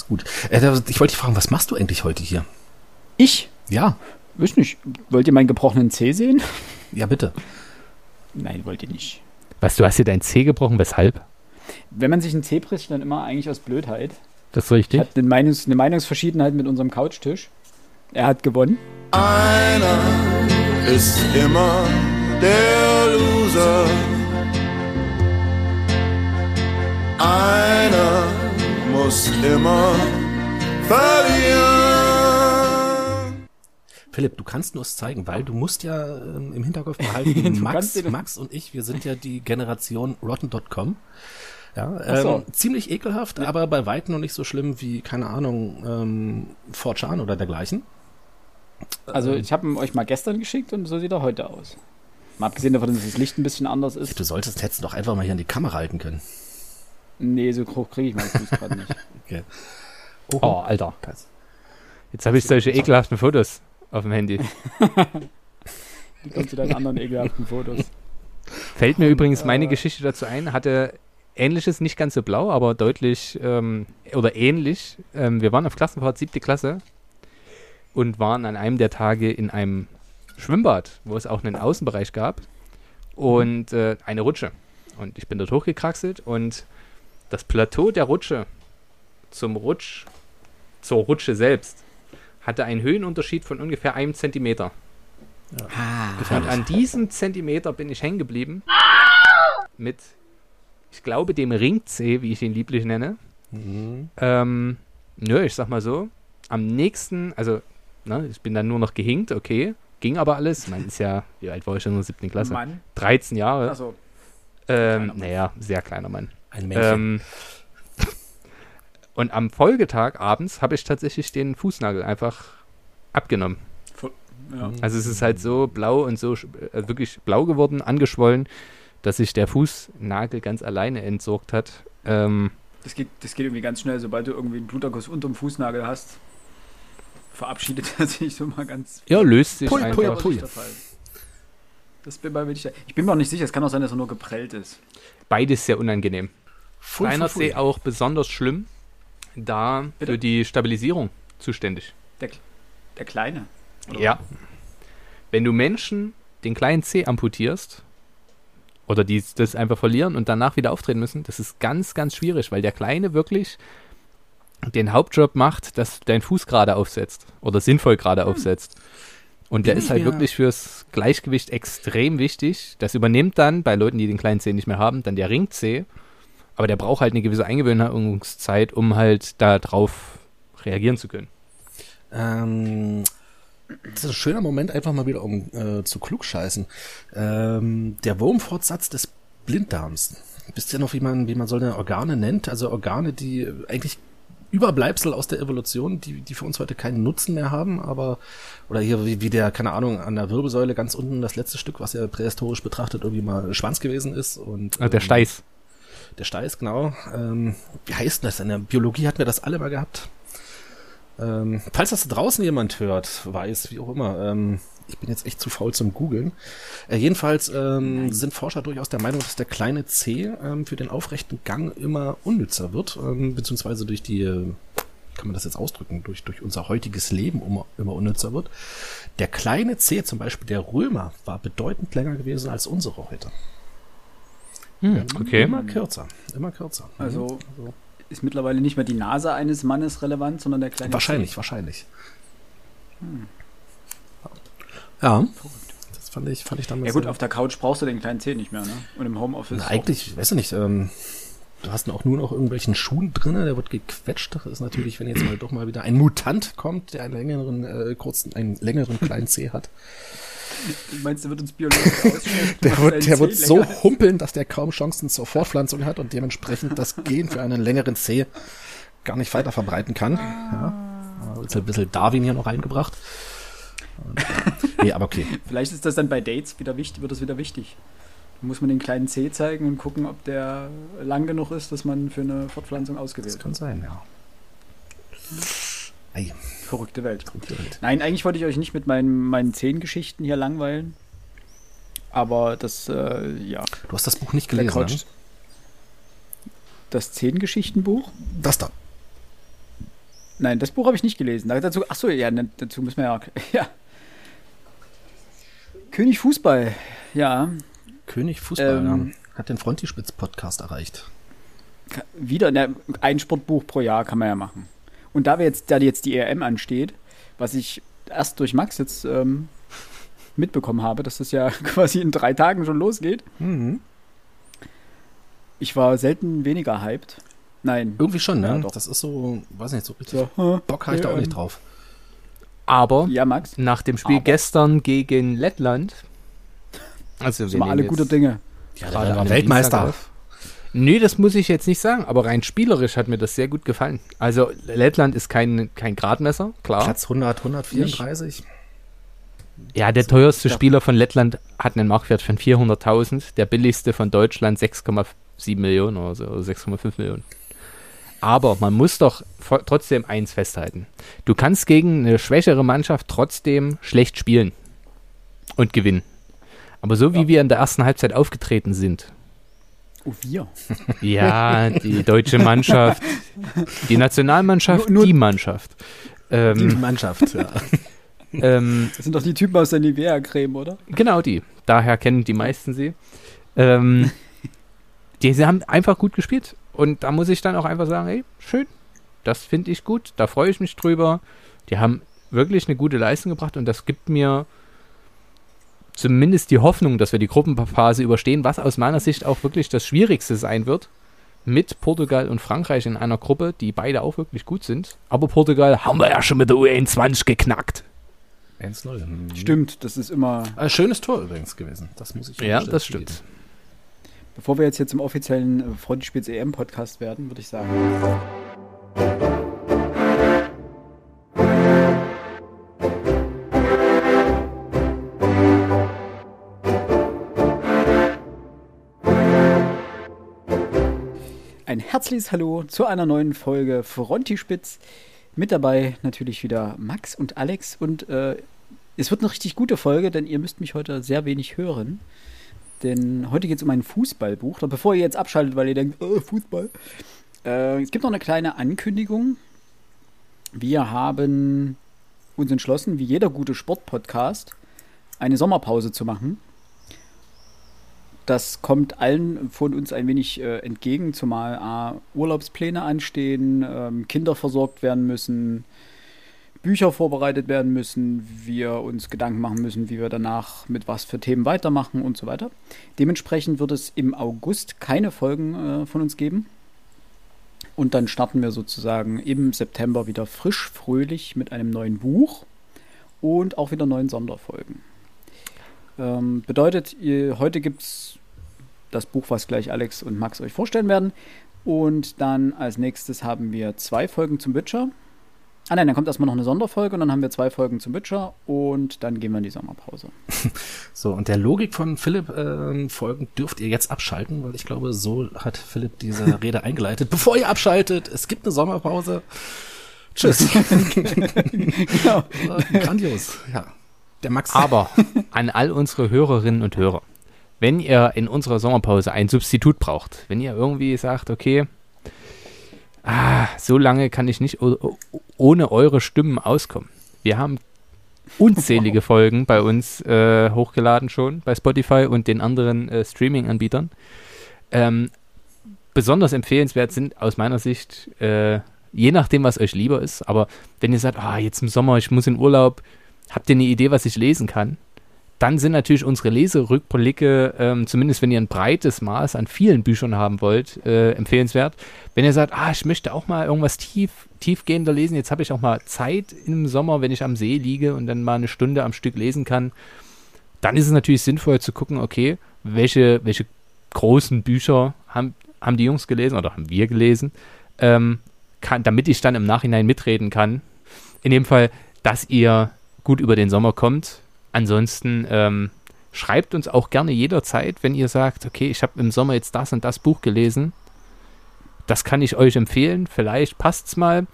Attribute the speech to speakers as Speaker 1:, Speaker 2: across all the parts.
Speaker 1: ist gut. Äh, ich wollte dich fragen, was machst du eigentlich heute hier?
Speaker 2: Ich?
Speaker 1: Ja.
Speaker 2: Wisst nicht. Wollt ihr meinen gebrochenen Zeh sehen?
Speaker 1: Ja, bitte.
Speaker 2: Nein, wollt ihr nicht.
Speaker 3: Was, du hast dir dein Zeh gebrochen? Weshalb?
Speaker 2: Wenn man sich einen Zeh bricht, dann immer eigentlich aus Blödheit.
Speaker 3: Das ist richtig.
Speaker 2: Ich hatte eine, Meinungs-, eine Meinungsverschiedenheit mit unserem Couchtisch. Er hat gewonnen.
Speaker 4: Einer ist immer der Loser. Einer muss immer verlieren.
Speaker 1: Philipp, du kannst nur es zeigen, weil du musst ja ähm, im Hinterkopf behalten, Max, Max und ich, wir sind ja die Generation Rotten.com. Ja,
Speaker 2: Ach so.
Speaker 1: ähm, ziemlich ekelhaft, aber bei weitem noch nicht so schlimm wie, keine Ahnung, ähm, 4chan oder dergleichen.
Speaker 2: Also ich habe ihn euch mal gestern geschickt und so sieht er heute aus. Mal abgesehen davon, dass das Licht ein bisschen anders ist.
Speaker 1: Du solltest, hättest du doch einfach mal hier an die Kamera halten können.
Speaker 2: Nee, so hoch kriege ich meinen Fuß gerade nicht.
Speaker 1: Okay.
Speaker 3: Oh, Alter. Jetzt habe ich solche ekelhaften Fotos auf dem Handy.
Speaker 2: Die kommt zu deinen anderen ekelhaften Fotos.
Speaker 3: Fällt mir übrigens
Speaker 2: äh,
Speaker 3: meine Geschichte dazu ein, hatte ähnliches, nicht ganz so blau, aber deutlich ähm, oder ähnlich. Ähm, wir waren auf Klassenfahrt, siebte Klasse und waren an einem der Tage in einem Schwimmbad, wo es auch einen Außenbereich gab und äh, eine Rutsche. Und ich bin dort hochgekraxelt und das Plateau der Rutsche zum Rutsch, zur Rutsche selbst, hatte einen Höhenunterschied von ungefähr einem Zentimeter. Und an diesem Zentimeter bin ich hängen geblieben. Mit, ich glaube, dem Ringzeh, wie ich ihn lieblich nenne.
Speaker 1: Mhm.
Speaker 3: Ähm, nö, ich sag mal so. Am nächsten, also, ne, ich bin dann nur noch gehinkt, okay. Ging aber alles. Man ist ja, wie alt war ich schon in der siebten Klasse?
Speaker 2: Mann.
Speaker 3: 13 Jahre.
Speaker 2: Achso.
Speaker 3: ähm, naja, sehr kleiner Mann.
Speaker 1: Ein Männchen.
Speaker 3: Ähm, und am Folgetag abends habe ich tatsächlich den Fußnagel einfach abgenommen.
Speaker 2: Ja.
Speaker 3: Also es ist halt so blau und so äh, wirklich blau geworden, angeschwollen, dass sich der Fußnagel ganz alleine entsorgt hat. Ähm,
Speaker 2: Das, geht, das geht irgendwie ganz schnell, sobald du irgendwie einen Bluterguss unterm Fußnagel hast. Verabschiedet er sich so mal ganz.
Speaker 3: ja, löst sich
Speaker 1: Pui,
Speaker 3: einfach.
Speaker 1: pui, pui.
Speaker 2: nicht der Fall. Das bin mir nicht, ich bin mir auch nicht sicher, es kann auch sein, dass er nur geprellt ist.
Speaker 3: Beides sehr unangenehm.
Speaker 1: Pfui,
Speaker 3: Kleiner
Speaker 1: pfui, pfui.
Speaker 3: See auch besonders schlimm, da
Speaker 2: Bitte?
Speaker 3: für die Stabilisierung zuständig.
Speaker 2: Der, der Kleine. Oder?
Speaker 3: Ja. Wenn du Menschen den kleinen C amputierst oder die das einfach verlieren und danach wieder auftreten müssen, das ist ganz, ganz schwierig, weil der Kleine wirklich den Hauptjob macht, dass dein Fuß gerade aufsetzt oder sinnvoll gerade aufsetzt. Und der
Speaker 1: Bin
Speaker 3: ist halt
Speaker 1: mir-
Speaker 3: wirklich fürs Gleichgewicht extrem wichtig. Das übernimmt dann bei Leuten, die den kleinen C nicht mehr haben, dann der Ring-C. Aber der braucht halt eine gewisse Eingewöhnungszeit, um halt da drauf reagieren zu können.
Speaker 1: Ähm, das ist ein schöner Moment, einfach mal wieder um äh, zu klugscheißen. Ähm, der Wurmfortsatz des Blinddarms. Wisst ihr noch, wie man, wie man solche Organe nennt? Also Organe, die äh, eigentlich Überbleibsel aus der Evolution, die, die für uns heute keinen Nutzen mehr haben, aber, oder hier wie, wie der, keine Ahnung, an der Wirbelsäule ganz unten das letzte Stück, was ja prähistorisch betrachtet irgendwie mal Schwanz gewesen ist und.
Speaker 3: Also der
Speaker 1: ähm,
Speaker 3: Steiß.
Speaker 1: der Steiß, genau. Ähm, wie heißt denn das? In der Biologie hatten wir das alle mal gehabt. Ähm, falls das da draußen jemand hört, weiß, wie auch immer, ähm, ich bin jetzt echt zu faul zum Googeln. Äh, jedenfalls ähm, sind Forscher durchaus der Meinung, dass der kleine C ähm, für den aufrechten Gang immer unnützer wird, ähm, beziehungsweise durch die, äh, kann man das jetzt ausdrücken, durch, durch unser heutiges Leben immer, immer unnützer wird. Der kleine C, zum Beispiel der Römer, war bedeutend länger gewesen als unsere heute.
Speaker 3: Hm, okay.
Speaker 1: Immer kürzer, immer kürzer.
Speaker 2: Also ist mittlerweile nicht mehr die Nase eines Mannes relevant, sondern der kleine.
Speaker 1: Wahrscheinlich, wahrscheinlich. Ja. Das fand ich, fand ich damals.
Speaker 2: Ja gut, auf der Couch brauchst du den kleinen Zeh nicht mehr, ne? Und im Homeoffice.
Speaker 1: Na, eigentlich, weiß ich nicht, ähm, du hast ihn auch nur noch irgendwelchen Schuhen drinne, der wird gequetscht. Das ist natürlich, wenn jetzt mal doch mal wieder ein Mutant kommt, der einen längeren, äh, kurzen, einen längeren kleinen C hat.
Speaker 2: Du meinst, der wird uns biologisch?
Speaker 1: Der wird, der
Speaker 2: Zeh
Speaker 1: wird so humpeln, dass der kaum Chancen zur Fortpflanzung hat und dementsprechend das Gen für einen längeren C gar nicht weiter verbreiten kann. Ja. Jetzt ein bisschen Darwin hier noch reingebracht. Und, nee, aber okay.
Speaker 2: Vielleicht ist das dann bei Dates wieder wichtig, wird das wieder wichtig. Da muss man den kleinen Zeh zeigen und gucken, ob der lang genug ist, dass man für eine Fortpflanzung
Speaker 1: Das
Speaker 2: ausgewählt
Speaker 1: kann
Speaker 2: wird.
Speaker 1: sein, ja. Ei,
Speaker 2: Verrückte Welt.
Speaker 1: die Welt.
Speaker 2: Nein, eigentlich wollte ich euch nicht mit meinen, meinen Zehngeschichten hier langweilen. Aber das, äh, ja.
Speaker 1: Du hast das Buch nicht gelesen, ne?
Speaker 2: Das Zehngeschichtenbuch?
Speaker 1: Das da.
Speaker 2: Nein, das Buch habe ich nicht gelesen. Da- Dazu, achso, ja, ne, dazu müssen wir ja. Ja. König Fußball, ja.
Speaker 1: König Fußball
Speaker 2: Ähm.
Speaker 1: ja, hat den Frontispitz-Podcast erreicht.
Speaker 2: Wieder ne, ein Sportbuch pro Jahr kann man ja machen. Und da wir jetzt, da jetzt die ERM ansteht, was ich erst durch Max jetzt ähm, mitbekommen habe, dass das ja quasi in drei Tagen schon losgeht.
Speaker 1: Mhm.
Speaker 2: Ich war selten weniger hyped. Nein.
Speaker 1: Irgendwie schon, ne?
Speaker 2: Ja, doch.
Speaker 1: das ist so, weiß nicht, so richtig
Speaker 2: So,
Speaker 1: Bock habe ich da auch nicht drauf.
Speaker 3: Aber
Speaker 2: Ja, Max.
Speaker 3: nach dem Spiel
Speaker 2: Aber-
Speaker 3: gestern gegen Lettland, also
Speaker 2: Sind wir alle guter Dinge.
Speaker 1: Ja,
Speaker 3: gerade
Speaker 1: der war Weltmeister.
Speaker 3: Nee, das muss ich jetzt nicht sagen, aber rein spielerisch hat mir das sehr gut gefallen. Also Lettland ist kein, kein Gradmesser, klar.
Speaker 1: Platz 100, 134.
Speaker 3: Ja, der teuerste
Speaker 2: Ja.
Speaker 3: Spieler von Lettland hat einen Marktwert von 400.000, der billigste von Deutschland 6,7 Millionen oder so, oder 6,5 Millionen. Aber man muss doch trotzdem eins festhalten. Du kannst gegen eine schwächere Mannschaft trotzdem schlecht spielen und gewinnen. Aber so wie wir in der ersten Halbzeit aufgetreten sind,
Speaker 2: Oh, wir.
Speaker 3: ja, die deutsche Mannschaft, die Nationalmannschaft,
Speaker 2: Nur- nur-
Speaker 3: die Mannschaft.
Speaker 1: Die
Speaker 3: Ähm,
Speaker 1: Mannschaft, ja.
Speaker 3: ähm,
Speaker 2: Das sind doch die Typen aus der Nivea-Creme, oder?
Speaker 3: Genau die. Daher kennen die meisten sie. Ähm, die sie haben einfach gut gespielt. Und da muss ich dann auch einfach sagen, ey, schön. Das finde ich gut. Da freue ich mich drüber. Die haben wirklich eine gute Leistung gebracht und das gibt mir zumindest die Hoffnung, dass wir die Gruppenphase überstehen, was aus meiner Sicht auch wirklich das Schwierigste sein wird. Mit Portugal und Frankreich in einer Gruppe, die beide auch wirklich gut sind. Aber Portugal haben wir ja schon mit der U21 geknackt.
Speaker 1: 1-0. Mhm.
Speaker 2: Stimmt, das ist immer.
Speaker 1: Äh, schönes Tor übrigens gewesen. Das muss ich
Speaker 3: Ja, das stimmt.
Speaker 2: Bevor wir jetzt hier zum offiziellen äh, Frontispitz EM-Podcast werden, würde ich sagen. Ein herzliches Hallo zu einer neuen Folge Frontispitz. Mit dabei natürlich wieder Max und Alex. Und äh, es wird eine richtig gute Folge, denn ihr müsst mich heute sehr wenig hören. Denn heute geht es um ein Fußballbuch. Und bevor ihr jetzt abschaltet, weil ihr denkt, oh, Fußball. Äh, es gibt noch eine kleine Ankündigung. Wir haben uns entschlossen, wie jeder gute Sportpodcast, eine Sommerpause zu machen. Das kommt allen von uns ein wenig äh, entgegen, zumal A, Urlaubspläne anstehen, ähm, Kinder versorgt werden müssen, Bücher vorbereitet werden müssen, wir uns Gedanken machen müssen, wie wir danach mit was für Themen weitermachen und so weiter. Dementsprechend wird es im August keine Folgen äh, von uns geben. Und dann starten wir sozusagen im September wieder frisch, fröhlich mit einem neuen Buch und auch wieder neuen Sonderfolgen. Ähm, bedeutet, ihr, heute gibt es das Buch, was gleich Alex und Max euch vorstellen werden. Und dann als nächstes haben wir zwei Folgen zum Witcher. Ah nein, dann kommt erstmal noch eine Sonderfolge und dann haben wir zwei Folgen zum Witcher und dann gehen wir in die Sommerpause.
Speaker 1: So, und der Logik von Philipp ähm, folgend dürft ihr jetzt abschalten, weil ich glaube, so hat Philipp diese Rede eingeleitet. Bevor ihr abschaltet, es gibt eine Sommerpause. Tschüss.
Speaker 2: genau.
Speaker 1: Äh, Grandios. Ja. Der Max.
Speaker 3: Aber an all unsere Hörerinnen und Hörer, wenn ihr in unserer Sommerpause ein Substitut braucht, wenn ihr irgendwie sagt, okay, ah, so lange kann ich nicht ohne eure Stimmen auskommen. Wir haben unzählige Folgen bei uns äh, hochgeladen schon, bei Spotify und den anderen äh, Streaming-Anbietern. Ähm, besonders empfehlenswert sind aus meiner Sicht, äh, je nachdem, was euch lieber ist, aber wenn ihr sagt, ah, jetzt im Sommer, ich muss in Urlaub, habt ihr eine Idee, was ich lesen kann? Dann sind natürlich unsere Leserückblicke, ähm, zumindest wenn ihr ein breites Maß an vielen Büchern haben wollt, äh, empfehlenswert. Wenn ihr sagt, ah, ich möchte auch mal irgendwas tief, tiefgehender lesen, jetzt habe ich auch mal Zeit im Sommer, wenn ich am See liege und dann mal eine Stunde am Stück lesen kann, dann ist es natürlich sinnvoll zu gucken, okay, welche, welche großen Bücher haben, haben die Jungs gelesen oder haben wir gelesen, ähm, kann, damit ich dann im Nachhinein mitreden kann. In dem Fall, dass ihr gut über den Sommer kommt. Ansonsten ähm, schreibt uns auch gerne jederzeit, wenn ihr sagt, okay, ich habe im Sommer jetzt das und das Buch gelesen. Das kann ich euch empfehlen. Vielleicht passt's mal.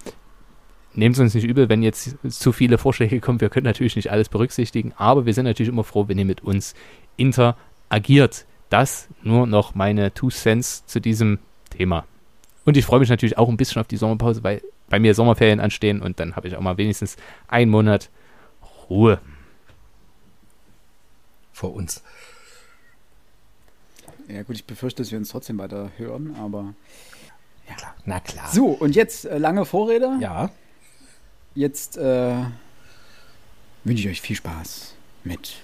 Speaker 3: Nehmt es uns nicht übel, wenn jetzt zu viele Vorschläge kommen. Wir können natürlich nicht alles berücksichtigen, aber wir sind natürlich immer froh, wenn ihr mit uns interagiert. Das nur noch meine Two Cents zu diesem Thema. Und ich freue mich natürlich auch ein bisschen auf die Sommerpause, weil bei mir Sommerferien anstehen und dann habe ich auch mal wenigstens einen Monat Ruhe.
Speaker 1: Vor uns.
Speaker 2: Ja gut, ich befürchte, dass wir uns trotzdem weiter hören, aber.
Speaker 1: Ja, na klar.
Speaker 2: So, und jetzt äh, lange Vorrede.
Speaker 1: Ja,
Speaker 2: Jetzt äh, wünsche ich euch viel Spaß mit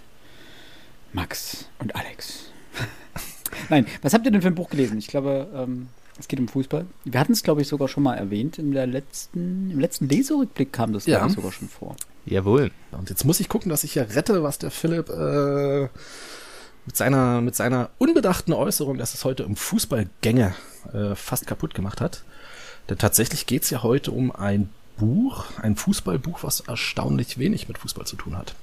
Speaker 2: Max und Alex. Nein, was habt ihr denn für ein Buch gelesen? Ich glaube, ähm, es geht um Fußball. Wir hatten es, glaube ich, sogar schon mal erwähnt. In der letzten, Im letzten Leserückblick kam das,
Speaker 1: Ja.
Speaker 2: glaube ich, sogar schon vor.
Speaker 3: Jawohl.
Speaker 1: und jetzt muss ich gucken, dass ich hier rette, was der Philipp äh, mit, seiner, mit seiner unbedachten Äußerung, dass es heute um Fußballgänge äh, fast kaputt gemacht hat. Denn tatsächlich geht es ja heute um ein Buch, ein Fußballbuch, was erstaunlich wenig mit Fußball zu tun hat.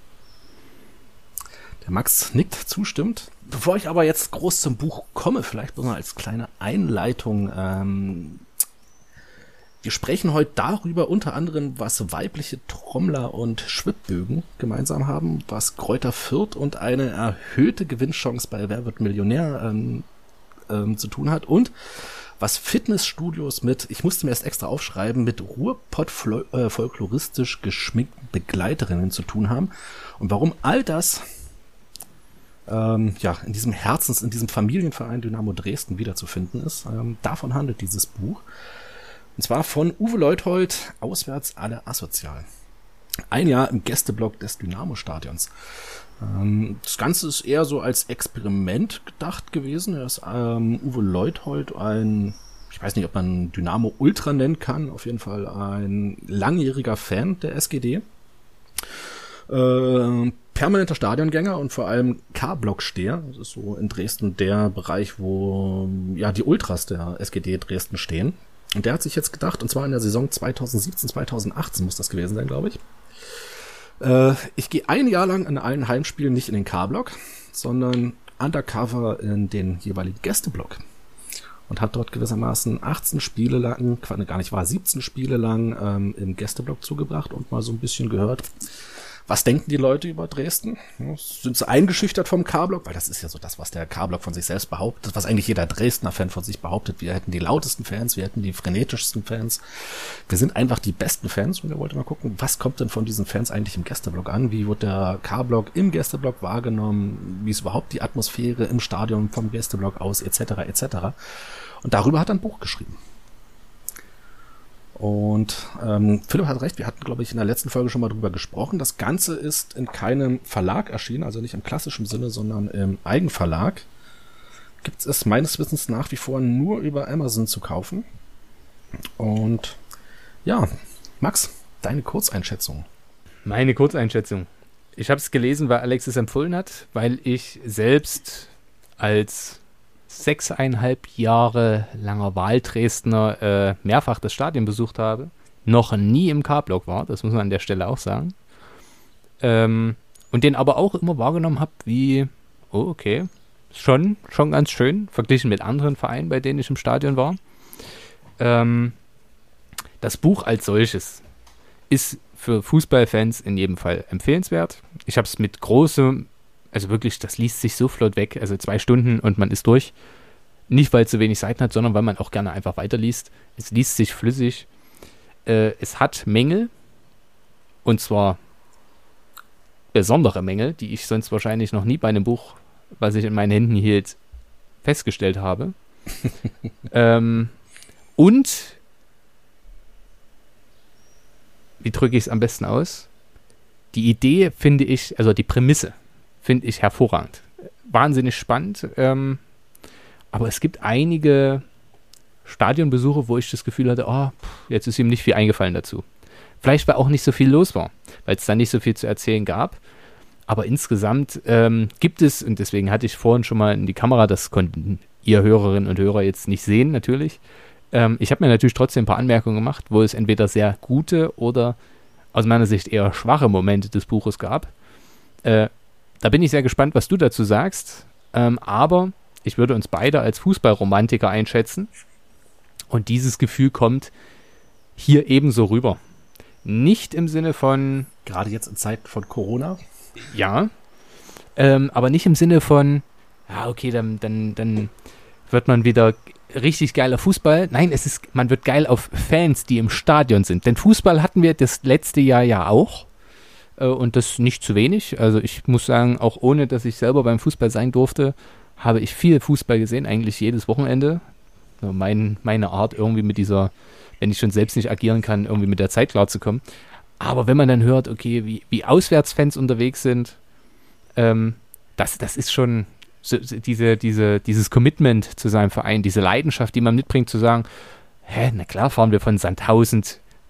Speaker 1: Der Max nickt, zustimmt. Bevor ich aber jetzt groß zum Buch komme, vielleicht nur mal als kleine Einleitung. Ähm, wir sprechen heute darüber unter anderem, was weibliche Trommler und Schwibbögen gemeinsam haben, was Kräuter Fürth und eine erhöhte Gewinnchance bei Wer wird Millionär ähm, ähm, zu tun hat und was Fitnessstudios mit, ich musste mir erst extra aufschreiben, mit Ruhrpott-folkloristisch geschminkten Begleiterinnen zu tun haben und warum all das ähm, ja, in diesem Herzens, in diesem Familienverein Dynamo Dresden wiederzufinden ist. Ähm, davon handelt dieses Buch. Und zwar von Uwe Leuthold, Auswärts alle asozial. Ein Jahr im Gästeblock des Dynamo-Stadions. Ähm, das Ganze ist eher so als Experiment gedacht gewesen. Er ist ähm, Uwe Leuthold ein, ich weiß nicht, ob man Dynamo Ultra nennen kann, auf jeden Fall ein langjähriger Fan der SGD. Äh, permanenter Stadiongänger und vor allem K-Block-Steher. Das ist so in Dresden der Bereich, wo ja die Ultras der SGD Dresden stehen. Und der hat sich jetzt gedacht, und zwar in der Saison 2017, 2018 muss das gewesen sein, glaube ich. Äh, ich gehe ein Jahr lang in allen Heimspielen nicht in den K-Block, sondern undercover in den jeweiligen Gästeblock. Und hat dort gewissermaßen 18 Spiele lang, gar nicht wahr, 17 Spiele lang ähm, im Gästeblock zugebracht und mal so ein bisschen gehört, was denken die Leute über Dresden? Sind sie eingeschüchtert vom K-Block? Weil das ist ja so das, was der K-Block von sich selbst behauptet, was eigentlich jeder Dresdner Fan von sich behauptet. Wir hätten die lautesten Fans, wir hätten die frenetischsten Fans. Wir sind einfach die besten Fans und wir wollten mal gucken, was kommt denn von diesen Fans eigentlich im Gästeblock an? Wie wird der K-Block im Gästeblock wahrgenommen? Wie ist überhaupt die Atmosphäre im Stadion vom Gästeblock aus, etc., etc. Und darüber hat er ein Buch geschrieben. Und ähm, Philipp hat recht, wir hatten, glaube ich, in der letzten Folge schon mal drüber gesprochen. Das Ganze ist in keinem Verlag erschienen, also nicht im klassischen Sinne, sondern im Eigenverlag. Gibt es meines Wissens nach wie vor nur über Amazon zu kaufen. Und ja, Max, deine Kurzeinschätzung.
Speaker 3: Meine Kurzeinschätzung. Ich habe es gelesen, weil Alex es empfohlen hat, weil ich selbst als sechseinhalb Jahre langer Wahldresdner äh, mehrfach das Stadion besucht habe, noch nie im K-Block war, das muss man an der Stelle auch sagen. Ähm, und den aber auch immer wahrgenommen habe, wie, oh, okay, schon, schon ganz schön, verglichen mit anderen Vereinen, bei denen ich im Stadion war. Ähm, das Buch als solches ist für Fußballfans in jedem Fall empfehlenswert. Ich habe es mit großem, also wirklich, das liest sich so flott weg, also zwei Stunden und man ist durch. Nicht, weil es so wenig Seiten hat, sondern weil man auch gerne einfach weiterliest. Es liest sich flüssig. Äh, es hat Mängel, und zwar besondere Mängel, die ich sonst wahrscheinlich noch nie bei einem Buch, was ich in meinen Händen hielt, festgestellt habe. ähm, und wie drücke ich es am besten aus? Die Idee finde ich, also die Prämisse finde ich hervorragend. Wahnsinnig spannend. Ähm, aber es gibt einige Stadionbesuche, wo ich das Gefühl hatte, oh, jetzt ist ihm nicht viel eingefallen dazu. Vielleicht, weil auch nicht so viel los war, weil es da nicht so viel zu erzählen gab. Aber insgesamt ähm, gibt es, und deswegen hatte ich vorhin schon mal in die Kamera, das konnten ihr Hörerinnen und Hörer jetzt nicht sehen, natürlich. Ähm, ich habe mir natürlich trotzdem ein paar Anmerkungen gemacht, wo es entweder sehr gute oder aus meiner Sicht eher schwache Momente des Buches gab. Äh, da bin ich sehr gespannt, was du dazu sagst. Ähm, aber ich würde uns beide als Fußballromantiker einschätzen. Und dieses Gefühl kommt hier ebenso rüber. Nicht im Sinne von,
Speaker 1: Gerade jetzt in Zeiten von Corona.
Speaker 3: ja, ähm, aber nicht im Sinne von, ja, okay, dann, dann, dann wird man wieder richtig geiler Fußball. Nein, es ist, man wird geil auf Fans, die im Stadion sind. Denn Fußball hatten wir das letzte Jahr ja auch. Äh, und das nicht zu wenig. Also ich muss sagen, auch ohne, dass ich selber beim Fußball sein durfte, habe ich viel Fußball gesehen, eigentlich jedes Wochenende. Mein, meine Art irgendwie mit dieser, wenn ich schon selbst nicht agieren kann, irgendwie mit der Zeit klarzukommen. Aber wenn man dann hört, okay, wie, wie Auswärtsfans unterwegs sind, ähm, das, das ist schon so diese, diese, dieses Commitment zu seinem Verein, diese Leidenschaft, die man mitbringt, zu sagen, hä, na klar fahren wir von Sandhausen,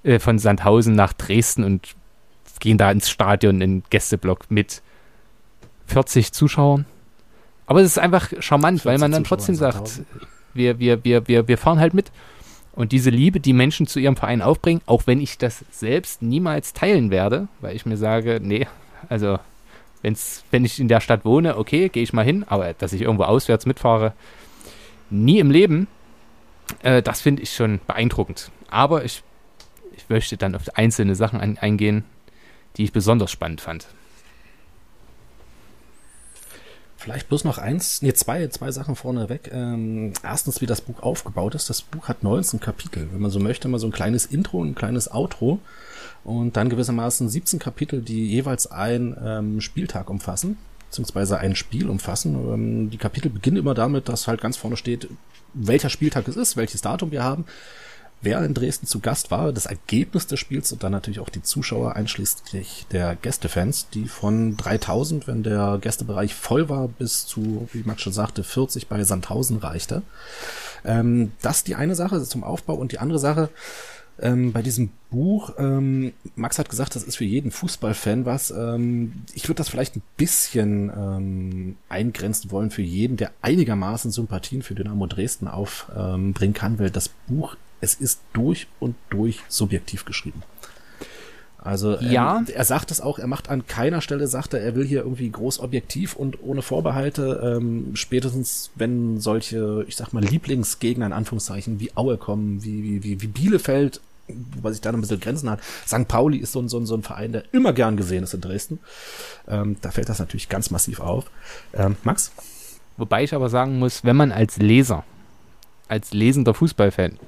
Speaker 3: äh, von Sandhausen nach Dresden und gehen da ins Stadion, in den Gästeblock mit 40 Zuschauern. Aber es ist einfach charmant, weil man dann
Speaker 1: Zuschauer
Speaker 3: trotzdem sagt,
Speaker 1: Sandhausen.
Speaker 3: wir, wir, wir, wir, wir fahren halt mit. Und diese Liebe, die Menschen zu ihrem Verein aufbringen, auch wenn ich das selbst niemals teilen werde, weil ich mir sage, nee, also wenn's, wenn ich in der Stadt wohne, okay, gehe ich mal hin, aber dass ich irgendwo auswärts mitfahre, nie im Leben, äh, das finde ich schon beeindruckend. Aber ich, ich möchte dann auf einzelne Sachen ein, eingehen, die ich besonders spannend fand.
Speaker 1: Vielleicht bloß noch eins, nee, zwei, zwei Sachen vorneweg. Ähm, erstens, wie das Buch aufgebaut ist. Das Buch hat 19 Kapitel. Wenn man so möchte, mal so ein kleines Intro, ein kleines Outro und dann gewissermaßen 17 Kapitel, die jeweils einen ähm, Spieltag umfassen, beziehungsweise ein Spiel umfassen. Ähm, die Kapitel beginnen immer damit, dass halt ganz vorne steht, welcher Spieltag es ist, welches Datum wir haben, wer in Dresden zu Gast war, das Ergebnis des Spiels und dann natürlich auch die Zuschauer, einschließlich der Gästefans, die von 3000, wenn der Gästebereich voll war, bis zu, wie Max schon sagte, 40 bei Sandhausen reichte. Ähm, das die eine Sache zum Aufbau und die andere Sache, ähm, bei diesem Buch, ähm, Max hat gesagt, das ist für jeden Fußballfan was. Ähm, ich würde das vielleicht ein bisschen ähm, eingrenzen wollen für jeden, der einigermaßen Sympathien für Dynamo Dresden aufbringen kann, weil das Buch, es ist durch und durch subjektiv geschrieben. Also ähm,
Speaker 3: Ja.
Speaker 1: er sagt es auch, er macht an keiner Stelle, sagt er, er will hier irgendwie groß objektiv und ohne Vorbehalte, ähm, spätestens wenn solche, ich sag mal, Lieblingsgegner in Anführungszeichen wie Aue kommen, wie, wie, wie, wie Bielefeld, wobei sich da noch ein bisschen Grenzen hat. St. Pauli ist so ein, so ein, so ein Verein, der immer gern gesehen ist in Dresden. Ähm, da fällt das natürlich ganz massiv auf. Ähm, Max?
Speaker 3: Wobei ich aber sagen muss, wenn man als Leser, als lesender Fußballfan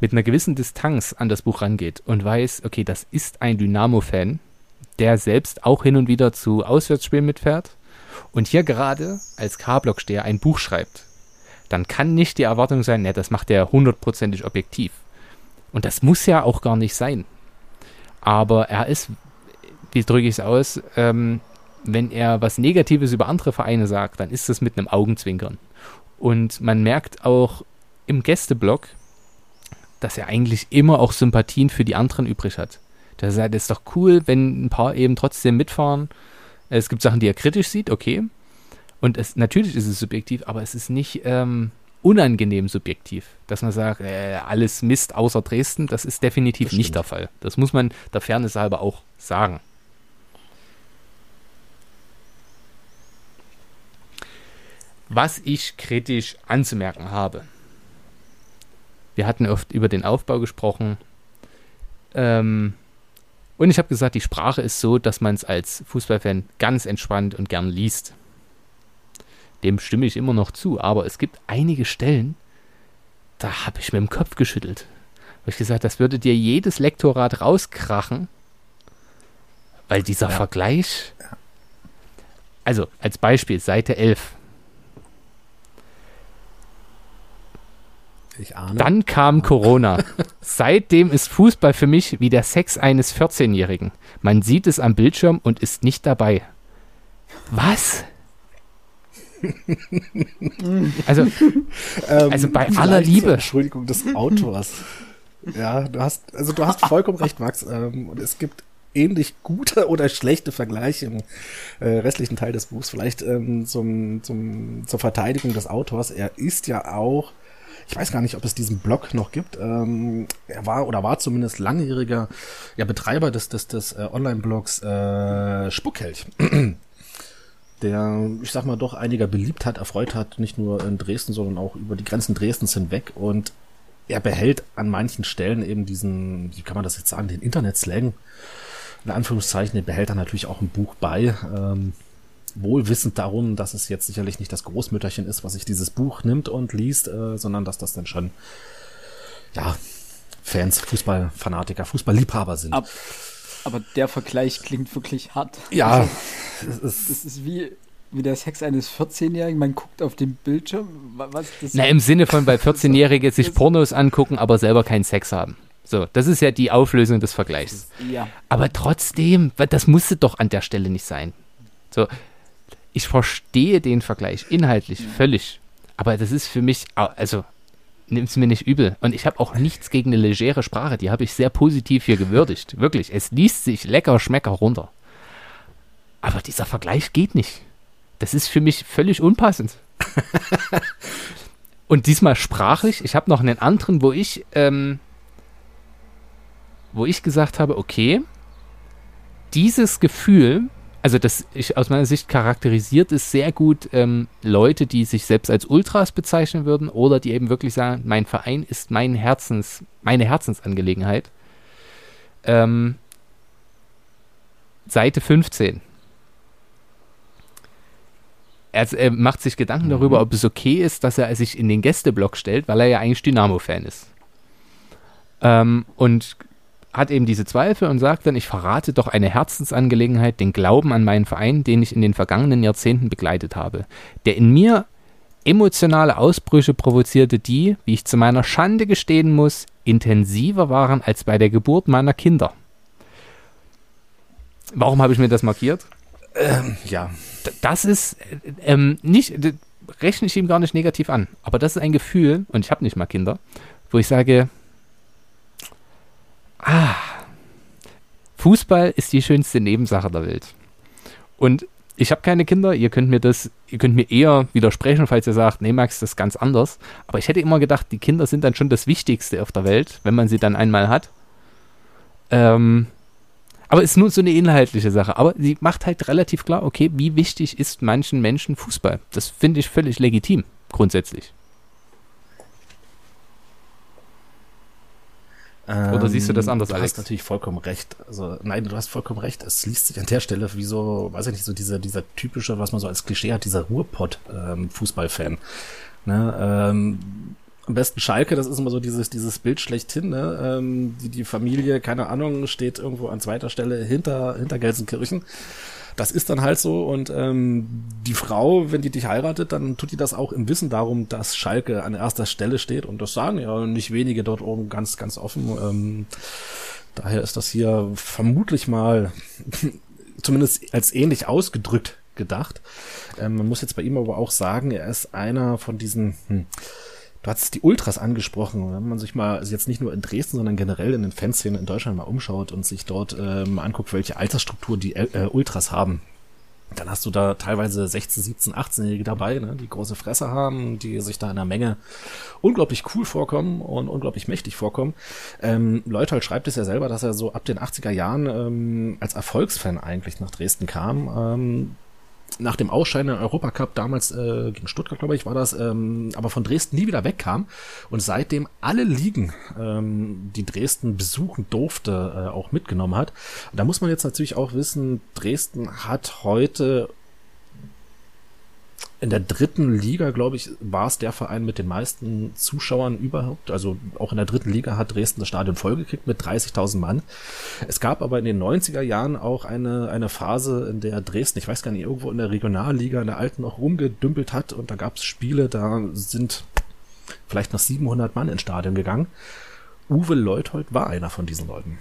Speaker 3: mit einer gewissen Distanz an das Buch rangeht und weiß, okay, das ist ein Dynamo-Fan, der selbst auch hin und wieder zu Auswärtsspielen mitfährt und hier gerade als K-Block-Steher ein Buch schreibt, dann kann nicht die Erwartung sein, ne, das macht er hundertprozentig objektiv. Und das muss ja auch gar nicht sein. Aber er ist, wie drücke ich es aus, ähm, wenn er was Negatives über andere Vereine sagt, dann ist das mit einem Augenzwinkern. Und man merkt auch im Gästeblock, dass er eigentlich immer auch Sympathien für die anderen übrig hat. Das ist, das ist doch cool, wenn ein paar eben trotzdem mitfahren. Es gibt Sachen, die er kritisch sieht, okay. Und es, natürlich ist es subjektiv, aber es ist nicht ähm, unangenehm subjektiv, dass man sagt, äh, alles Mist außer Dresden. Das ist definitiv
Speaker 1: Das
Speaker 3: nicht der Fall. Das muss man der Fairness halber auch sagen. Was ich kritisch anzumerken habe. Wir hatten oft über den Aufbau gesprochen. Ähm, und ich habe gesagt, die Sprache ist so, dass man es als Fußballfan ganz entspannt und gern liest. Dem stimme ich immer noch zu, aber es gibt einige Stellen, da habe ich mir im Kopf geschüttelt. Habe ich gesagt, das würde dir jedes Lektorat rauskrachen, weil dieser
Speaker 1: Ja.
Speaker 3: Vergleich. Also, als Beispiel, Seite 11.
Speaker 1: Ich ahne.
Speaker 3: Dann kam Corona. Seitdem ist Fußball für mich wie der Sex eines 14-Jährigen. Man sieht es am Bildschirm und ist nicht dabei. Was? Also,
Speaker 1: Ähm,
Speaker 3: Also bei
Speaker 1: vielleicht
Speaker 3: aller Liebe.
Speaker 1: Entschuldigung des Autors. ja, du hast, also du hast vollkommen recht, Max. Ähm, und es gibt ähnlich gute oder schlechte Vergleiche im äh, restlichen Teil des Buchs. Vielleicht ähm, zum, zum, zur Verteidigung des Autors. Er ist ja auch, ich weiß gar nicht, ob es diesen Blog noch gibt. Ähm, er war oder war zumindest langjähriger ja, Betreiber des, des, des äh, Online-Blogs äh, Spuckkelch der, ich sag mal, doch einiger Beliebtheit erfreut hat, nicht nur in Dresden, sondern auch über die Grenzen Dresdens hinweg. Und er behält an manchen Stellen eben diesen, wie kann man das jetzt sagen, den Internet-Slang, in Anführungszeichen, den behält er natürlich auch im Buch bei. Ähm, wohl wissend darum, dass es jetzt sicherlich nicht das Großmütterchen ist, was sich dieses Buch nimmt und liest, äh, sondern dass das dann schon, ja, Fans, Fußballfanatiker, Fußballliebhaber sind.
Speaker 2: Ab, aber der Vergleich klingt wirklich hart.
Speaker 1: ja,
Speaker 2: Also,
Speaker 1: es ist,
Speaker 2: das ist wie, wie der Sex eines 14-Jährigen. Man guckt auf den Bildschirm. wa- Was, das
Speaker 3: Na, im Sinne von bei 14-Jährige sich Pornos angucken, aber selber keinen Sex haben. So, das ist ja die Auflösung des Vergleichs.
Speaker 2: ja.
Speaker 3: Aber trotzdem, das musste doch an der Stelle nicht sein. So, ich verstehe den Vergleich inhaltlich völlig. Aber das ist für mich, also, nimm's mir nicht übel. Und ich habe auch nichts gegen eine legere Sprache. Die habe ich sehr positiv hier gewürdigt. Wirklich. Es liest sich lecker, schmecker runter. Aber dieser Vergleich geht nicht. Das ist für mich völlig unpassend. Und diesmal sprachlich. Ich habe noch einen anderen, wo ich, ähm, wo ich gesagt habe, okay, dieses Gefühl, also das ich aus meiner Sicht charakterisiert es sehr gut ähm, Leute, die sich selbst als Ultras bezeichnen würden oder die eben wirklich sagen, mein Verein ist mein Herzens, meine Herzensangelegenheit. Ähm, Seite 15. Er, er macht sich Gedanken darüber, ob es okay ist, dass er sich in den Gästeblock stellt, weil er ja eigentlich Dynamo-Fan ist. Ähm, und hat eben diese Zweifel und sagt dann, ich verrate doch eine Herzensangelegenheit, den Glauben an meinen Verein, den ich in den vergangenen Jahrzehnten begleitet habe, der in mir emotionale Ausbrüche provozierte, die, wie ich zu meiner Schande gestehen muss, intensiver waren als bei der Geburt meiner Kinder. Warum habe ich mir das markiert?
Speaker 1: ja,
Speaker 3: D- Das ist äh, ähm, nicht, rechne ich ihm gar nicht negativ an, aber das ist ein Gefühl, und ich habe nicht mal Kinder, wo ich sage, ah, Fußball ist die schönste Nebensache der Welt. Und ich habe keine Kinder, ihr könnt mir das, ihr könnt mir eher widersprechen, falls ihr sagt, nee, Max, das ist ganz anders. Aber ich hätte immer gedacht, die Kinder sind dann schon das Wichtigste auf der Welt, wenn man sie dann einmal hat. Ähm, aber ist nur so eine inhaltliche Sache. Aber sie macht halt relativ klar, okay, wie wichtig ist manchen Menschen Fußball. Das finde ich völlig legitim, grundsätzlich. Oder siehst du das anders,
Speaker 1: Ähm, du
Speaker 3: Alex?
Speaker 1: hast natürlich vollkommen recht. Also, nein, du hast vollkommen recht. Es liest sich an der Stelle wie so, weiß ich nicht, so dieser, dieser typische, was man so als Klischee hat, dieser Ruhrpott-Fußballfan. ne, ähm, am besten Schalke, das ist immer so dieses, dieses Bild schlechthin, ne? Ähm, die, die Familie, keine Ahnung, steht irgendwo an zweiter Stelle hinter, hinter Gelsenkirchen. Das ist dann halt so und ähm, die Frau, wenn die dich heiratet, dann tut die das auch im Wissen darum, dass Schalke an erster Stelle steht und das sagen ja nicht wenige dort oben ganz, ganz offen. Ähm, daher ist das hier vermutlich mal zumindest als ähnlich ausgedrückt gedacht. Ähm, man muss jetzt bei ihm aber auch sagen, er ist einer von diesen, hm, du hast die Ultras angesprochen, wenn man sich mal also jetzt nicht nur in Dresden, sondern generell in den Fanszenen in Deutschland mal umschaut und sich dort ähm, anguckt, welche Altersstruktur die äh, Ultras haben. Dann hast du da teilweise 16, 17, 18-Jährige dabei, ne, die große Fresse haben, die sich da in der Menge unglaublich cool vorkommen und unglaublich mächtig vorkommen. Ähm, Leuthal schreibt es ja selber, dass er so ab den 80er Jahren ähm, als Erfolgsfan eigentlich nach Dresden kam. Ähm, nach dem Ausscheiden im Europacup damals äh, gegen Stuttgart, glaube ich, war das, ähm, aber von Dresden nie wieder wegkam und seitdem alle Ligen, ähm, die Dresden besuchen durfte, äh, auch mitgenommen hat. Und da muss man jetzt natürlich auch wissen, Dresden hat heute in der dritten Liga, glaube ich, war es der Verein mit den meisten Zuschauern überhaupt. Also auch in der dritten Liga hat Dresden das Stadion vollgekriegt mit 30.000 Mann. Es gab aber in den 90er Jahren auch eine, eine Phase, in der Dresden, ich weiß gar nicht, irgendwo in der Regionalliga, in der alten noch rumgedümpelt hat und da gab es Spiele, da sind vielleicht noch 700 Mann ins Stadion gegangen. Uwe Leuthold war einer von diesen Leuten.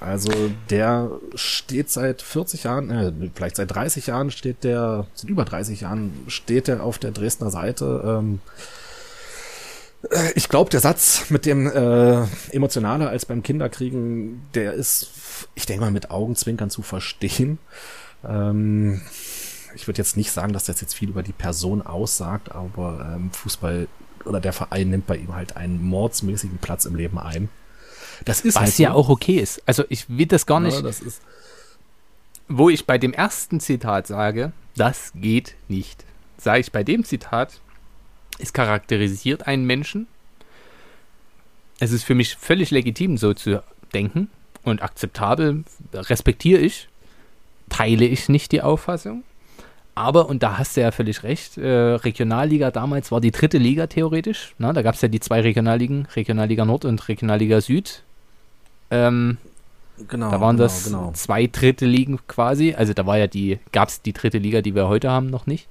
Speaker 1: Also der steht seit 40 Jahren, äh, vielleicht seit 30 Jahren steht der, seit über 30 Jahren steht er auf der Dresdner Seite. Ähm, äh, ich glaube, der Satz mit dem äh, emotionaler als beim Kinderkriegen, der ist, ich denke mal, mit Augenzwinkern zu verstehen. Ähm, ich würde jetzt nicht sagen, dass das jetzt viel über die Person aussagt, aber ähm, Fußball oder der Verein nimmt bei ihm halt einen mordsmäßigen Platz im Leben ein. Das ist
Speaker 3: Was
Speaker 1: halt
Speaker 3: ja
Speaker 1: so.
Speaker 3: auch okay ist. Also ich will das gar nicht,
Speaker 1: Ja, das
Speaker 3: wo ich bei dem ersten Zitat sage, das geht nicht. Sage ich bei dem Zitat, es charakterisiert einen Menschen. Es ist für mich völlig legitim, so zu denken und akzeptabel, respektiere ich, teile ich nicht die Auffassung. Aber, und da hast du ja völlig recht, äh, Regionalliga damals war die dritte Liga theoretisch. Na, da gab es ja die zwei Regionalligen, Regionalliga Nord und Regionalliga Süd. Ähm,
Speaker 1: Genau.
Speaker 3: da waren
Speaker 1: genau,
Speaker 3: das
Speaker 1: Genau.
Speaker 3: zwei dritte Ligen quasi. Also da war ja die, gab es die dritte Liga, die wir heute haben, noch nicht.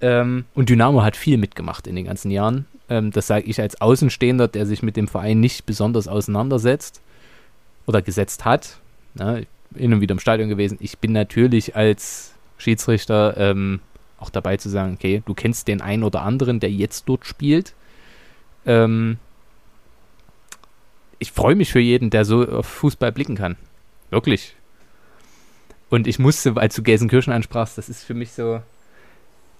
Speaker 3: Ähm, und Dynamo hat viel mitgemacht in den ganzen Jahren. Ähm, das sage ich als Außenstehender, der sich mit dem Verein nicht besonders auseinandersetzt oder gesetzt hat. Na, hin und wieder im Stadion gewesen. Ich bin natürlich als Schiedsrichter ähm, auch dabei zu sagen, okay, du kennst den einen oder anderen, der jetzt dort spielt. Ähm, ich freue mich für jeden, der so auf Fußball blicken kann. Wirklich. Und ich musste, als du Gelsenkirchen ansprachst, das ist für mich so,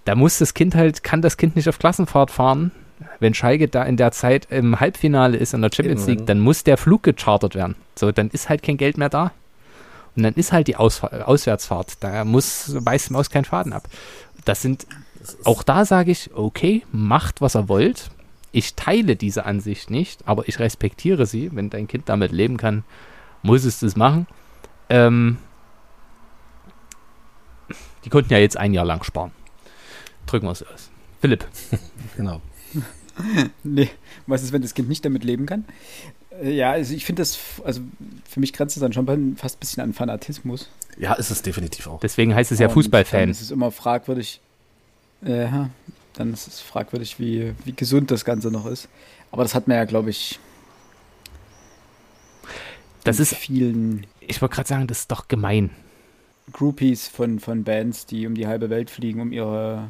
Speaker 3: da muss das Kind halt, kann das Kind nicht auf Klassenfahrt fahren. Wenn Schalke da in der Zeit im Halbfinale ist in der Champions League, dann muss der Flug gechartert werden. So, dann ist halt kein Geld mehr da. Und dann ist halt die Ausfa Auswärtsfahrt. Da muss, beißt Maus keinen Faden ab. Das sind, auch da sage ich, okay, macht, was ihr wollt. Ich teile diese Ansicht nicht, aber ich respektiere sie. Wenn dein Kind damit leben kann, muss es das machen. Ähm, die konnten ja jetzt ein Jahr lang sparen. Drücken wir es aus. Philipp,
Speaker 1: genau.
Speaker 2: Nee, was ist, wenn das Kind nicht damit leben kann? Äh, Ja, also ich finde das, also für mich grenzt es dann schon fast ein bisschen an Fanatismus.
Speaker 1: Ja, ist es definitiv auch.
Speaker 3: deswegen heißt es ja Fußballfan.
Speaker 2: Dann ist es immer fragwürdig, ja, dann ist es fragwürdig, wie, wie gesund das Ganze noch ist. Aber das hat man ja, glaube ich,
Speaker 3: Das
Speaker 2: in
Speaker 3: ist,
Speaker 2: vielen
Speaker 3: ich wollte gerade sagen, das ist doch gemein.
Speaker 2: Groupies von, von Bands, die um die halbe Welt fliegen, um ihre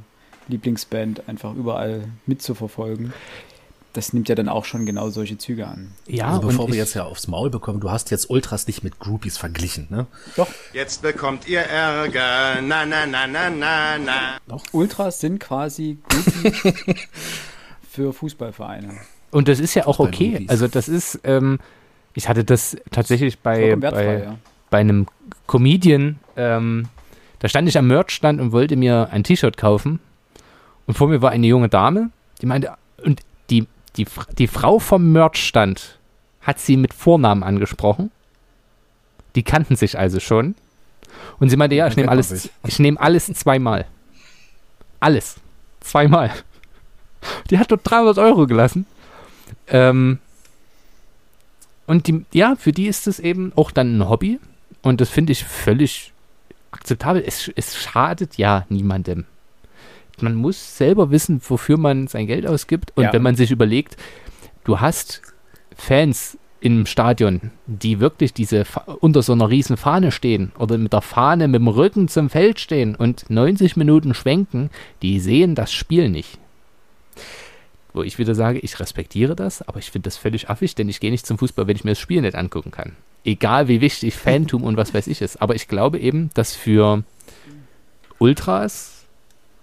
Speaker 2: Lieblingsband einfach überall mitzuverfolgen. Das nimmt ja dann auch schon genau solche Züge an.
Speaker 3: Ja,
Speaker 1: also bevor
Speaker 3: und
Speaker 1: wir jetzt ja aufs Maul bekommen, du hast jetzt Ultras nicht mit Groupies verglichen, ne?
Speaker 2: Doch,
Speaker 4: Jetzt bekommt ihr Ärger. Na, na, na, na, na, na.
Speaker 2: Ultras sind quasi Groupies für Fußballvereine.
Speaker 3: und das ist ja auch okay. Also das ist, ähm, ich hatte das tatsächlich bei, bei,
Speaker 2: ja.
Speaker 3: bei einem Comedian, ähm, da stand ich am Merchstand und wollte mir ein T-Shirt kaufen. Und vor mir war eine junge Dame, die meinte, und die, die, Fra- die Frau vom Merchstand hat sie mit Vornamen angesprochen. Die kannten sich also schon. Und sie meinte, ja, ich nehme alles, ich nehme alles zweimal. Alles. Zweimal. Die hat dort 300 Euro gelassen. Ähm, und die, ja, für die ist es eben auch dann ein Hobby. Und das finde ich völlig akzeptabel. Es, es schadet ja niemandem. Man muss selber wissen, wofür man sein Geld ausgibt. Und
Speaker 2: Ja.
Speaker 3: wenn man sich überlegt, du hast Fans im Stadion, die wirklich diese unter so einer riesen Fahne stehen oder mit der Fahne mit dem Rücken zum Feld stehen und 90 Minuten schwenken, die sehen das Spiel nicht. Wo ich wieder sage, ich respektiere das, aber ich finde das völlig affig, denn ich gehe nicht zum Fußball, wenn ich mir das Spiel nicht angucken kann. Egal wie wichtig Phantom und was weiß ich ist. Aber ich glaube eben, dass für Ultras,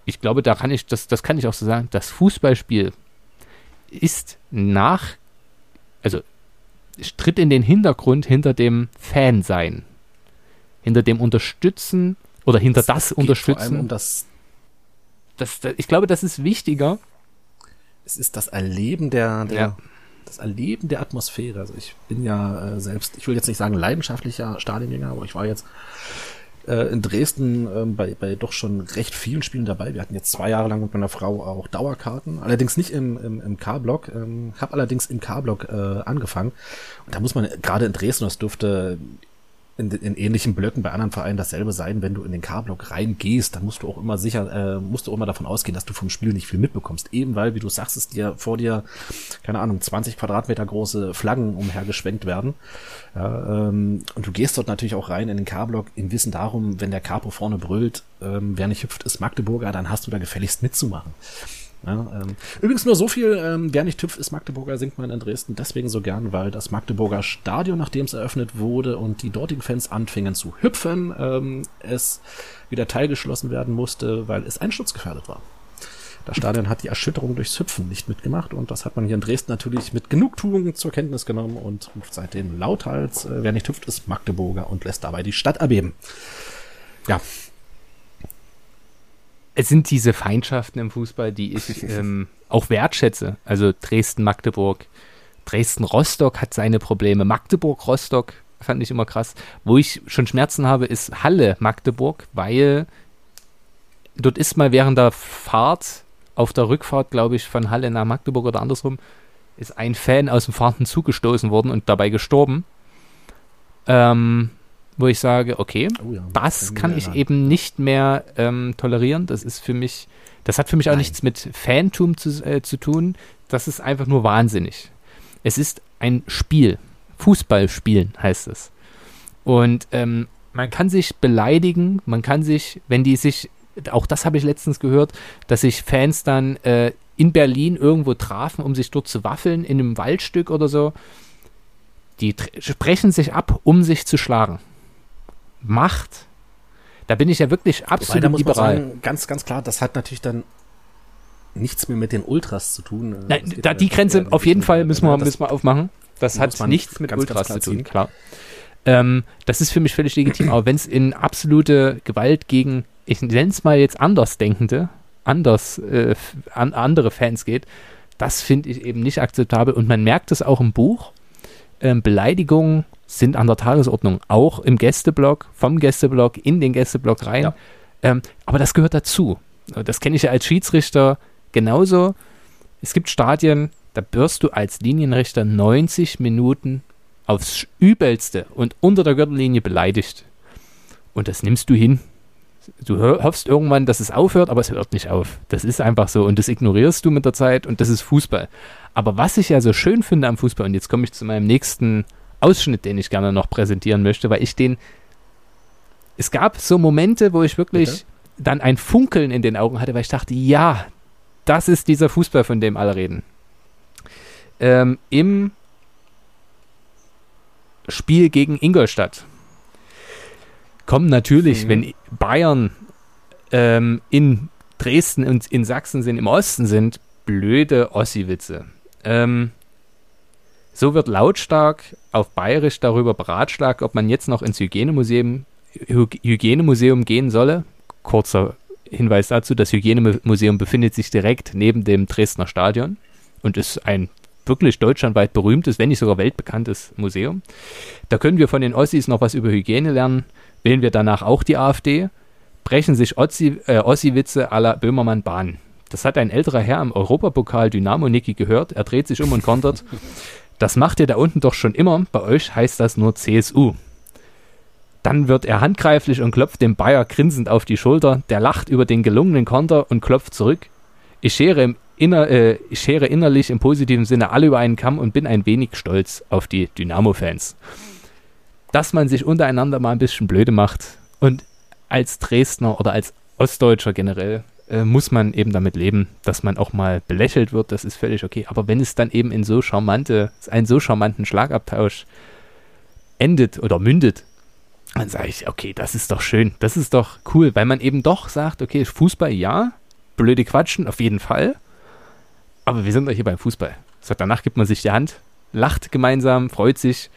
Speaker 3: ich glaube, da kann ich, das, das kann ich auch so sagen, das Fußballspiel ist nach, also es tritt in den Hintergrund hinter dem Fan-Sein. Hinter dem Unterstützen oder hinter das,
Speaker 1: allem
Speaker 3: Unterstützen.
Speaker 1: um das,
Speaker 3: das, das, ich glaube, das ist wichtiger.
Speaker 1: es ist das Erleben der, der
Speaker 3: Ja.
Speaker 1: das Erleben der Atmosphäre. Also ich bin ja äh, selbst, ich will jetzt nicht sagen leidenschaftlicher Stadiongänger, aber ich war jetzt äh, in Dresden ähm, bei, bei doch schon recht vielen Spielen dabei. Wir hatten jetzt zwei Jahre lang mit meiner Frau auch Dauerkarten, allerdings nicht im, im, im K-Block, ähm, habe allerdings im K-Block äh, angefangen. Und da muss man gerade in Dresden, das dürfte in, in ähnlichen Blöcken bei anderen Vereinen dasselbe sein, wenn du in den K-Block reingehst, dann musst du auch immer sicher, äh, musst du auch immer davon ausgehen, dass du vom Spiel nicht viel mitbekommst. Eben weil, wie du sagst, es dir vor dir, keine Ahnung, 20 Quadratmeter große Flaggen umhergeschwenkt werden. Ja, ähm, und du gehst dort natürlich auch rein in den K-Block im Wissen darum, wenn der Capo vorne brüllt, ähm, wer nicht hüpft, ist Magdeburger, dann hast du da gefälligst mitzumachen. Ja, ähm, übrigens nur so viel, ähm, wer nicht hüpft, ist Magdeburger, singt man in Dresden deswegen so gern, weil das Magdeburger Stadion, nachdem es eröffnet wurde und die dortigen Fans anfingen zu hüpfen, ähm, es wieder teilgeschlossen werden musste, weil es einsturzgefährdet war. Das Stadion hat die Erschütterung durchs Hüpfen nicht mitgemacht und das hat man hier in Dresden natürlich mit Genugtuung zur Kenntnis genommen und ruft seitdem lauthals, äh, wer nicht hüpft, ist Magdeburger und lässt dabei die Stadt erbeben. Ja,
Speaker 3: Es sind diese Feindschaften im Fußball, die ich ähm, auch wertschätze. Also Dresden-Magdeburg. Dresden-Rostock hat seine Probleme. Magdeburg-Rostock fand ich immer krass. Wo ich schon Schmerzen habe, ist Halle-Magdeburg, weil dort ist mal während der Fahrt, auf der Rückfahrt, glaube ich, von Halle nach Magdeburg oder andersrum, ist ein Fan aus dem fahrenden Zug gestoßen worden und dabei gestorben. Ähm, wo ich sage, okay,
Speaker 1: Oh ja,
Speaker 3: das
Speaker 1: kann
Speaker 3: ich eben nicht mehr ähm, tolerieren. Das ist für mich, das hat für mich auch
Speaker 1: Nein.
Speaker 3: nichts mit Fantum zu, äh, zu tun. Das ist einfach nur wahnsinnig. Es ist ein Spiel. Fußballspielen heißt es. Und ähm, man kann sich beleidigen, man kann sich, wenn die sich, auch das habe ich letztens gehört, dass sich Fans dann äh, in Berlin irgendwo trafen, um sich dort zu waffeln, in einem Waldstück oder so. Die sprechen sich ab, um sich zu schlagen. Macht. Da bin ich ja wirklich
Speaker 1: Wobei,
Speaker 3: absolut
Speaker 1: da muss man
Speaker 3: liberal.
Speaker 1: sagen, ganz, ganz klar, das hat natürlich dann nichts mehr mit den Ultras zu tun. Äh,
Speaker 3: Nein, da die Grenze auf jeden Fall müssen wir, müssen wir aufmachen. Das hat
Speaker 1: man
Speaker 3: nichts mit
Speaker 1: ganz, ganz
Speaker 3: Ultras
Speaker 1: klar
Speaker 3: zu tun,
Speaker 1: ziehen.
Speaker 3: klar. Ähm, das ist für mich völlig legitim, aber wenn es in absolute Gewalt gegen, ich nenne es mal jetzt Andersdenkende, anders, äh, an andere Fans geht, das finde ich eben nicht akzeptabel und man merkt es auch im Buch. Ähm, Beleidigungen sind an der Tagesordnung, auch im Gästeblock, vom Gästeblock in den Gästeblock rein.
Speaker 1: Ja.
Speaker 3: Ähm, aber das gehört dazu. Das kenne ich ja als Schiedsrichter genauso. Es gibt Stadien, da wirst du als Linienrichter 90 Minuten aufs Übelste und unter der Gürtellinie beleidigt. Und das nimmst du hin. Du hoffst irgendwann, dass es aufhört, aber es hört nicht auf. Das ist einfach so und das ignorierst du mit der Zeit und das ist Fußball. Aber was ich ja so schön finde am Fußball, und jetzt komme ich zu meinem nächsten Ausschnitt, den ich gerne noch präsentieren möchte, weil ich den. Es gab so Momente, wo ich wirklich
Speaker 1: Bitte?
Speaker 3: dann ein Funkeln in den Augen hatte, weil ich dachte, ja, das ist dieser Fußball, von dem alle reden. Ähm, Im Spiel gegen Ingolstadt kommen natürlich,
Speaker 1: Mhm.
Speaker 3: wenn Bayern ähm, in Dresden und in Sachsen sind, im Osten sind, blöde Ossi-Witze. Ähm, so wird lautstark auf Bayerisch darüber beratschlagt, ob man jetzt noch ins Hygienemuseum, Hy Hygienemuseum gehen solle. Kurzer Hinweis dazu, das Hygienemuseum befindet sich direkt neben dem Dresdner Stadion und ist ein wirklich deutschlandweit berühmtes, wenn nicht sogar weltbekanntes Museum. Da können wir von den Ossis noch was über Hygiene lernen. Wählen wir danach auch die AfD, brechen sich Ossi, äh, Ossi-Witze à la Böhmermann Bahn. Das hat ein älterer Herr im Europapokal Dynamo Niki gehört. Er dreht sich um und kontert. Das macht ihr da unten doch schon immer. Bei euch heißt das nur CSU. Dann wird er handgreiflich und klopft dem Bayer grinsend auf die Schulter. Der lacht über den gelungenen Konter und klopft zurück. Ich schere, inner, äh, ich schere innerlich im positiven Sinne alle über einen Kamm und bin ein wenig stolz auf die Dynamo-Fans. Dass man sich untereinander mal ein bisschen blöde macht und als Dresdner oder als Ostdeutscher generell äh, muss man eben damit leben, dass man auch mal belächelt wird, das ist völlig okay. Aber wenn es dann eben in so charmante, einen so charmanten Schlagabtausch endet oder mündet, dann sage ich, okay, das ist doch schön, das ist doch cool, weil man eben doch sagt, okay, Fußball ja, blöde Quatschen auf jeden Fall, aber wir sind doch hier beim Fußball. So, danach gibt man sich die Hand, lacht gemeinsam, freut sich.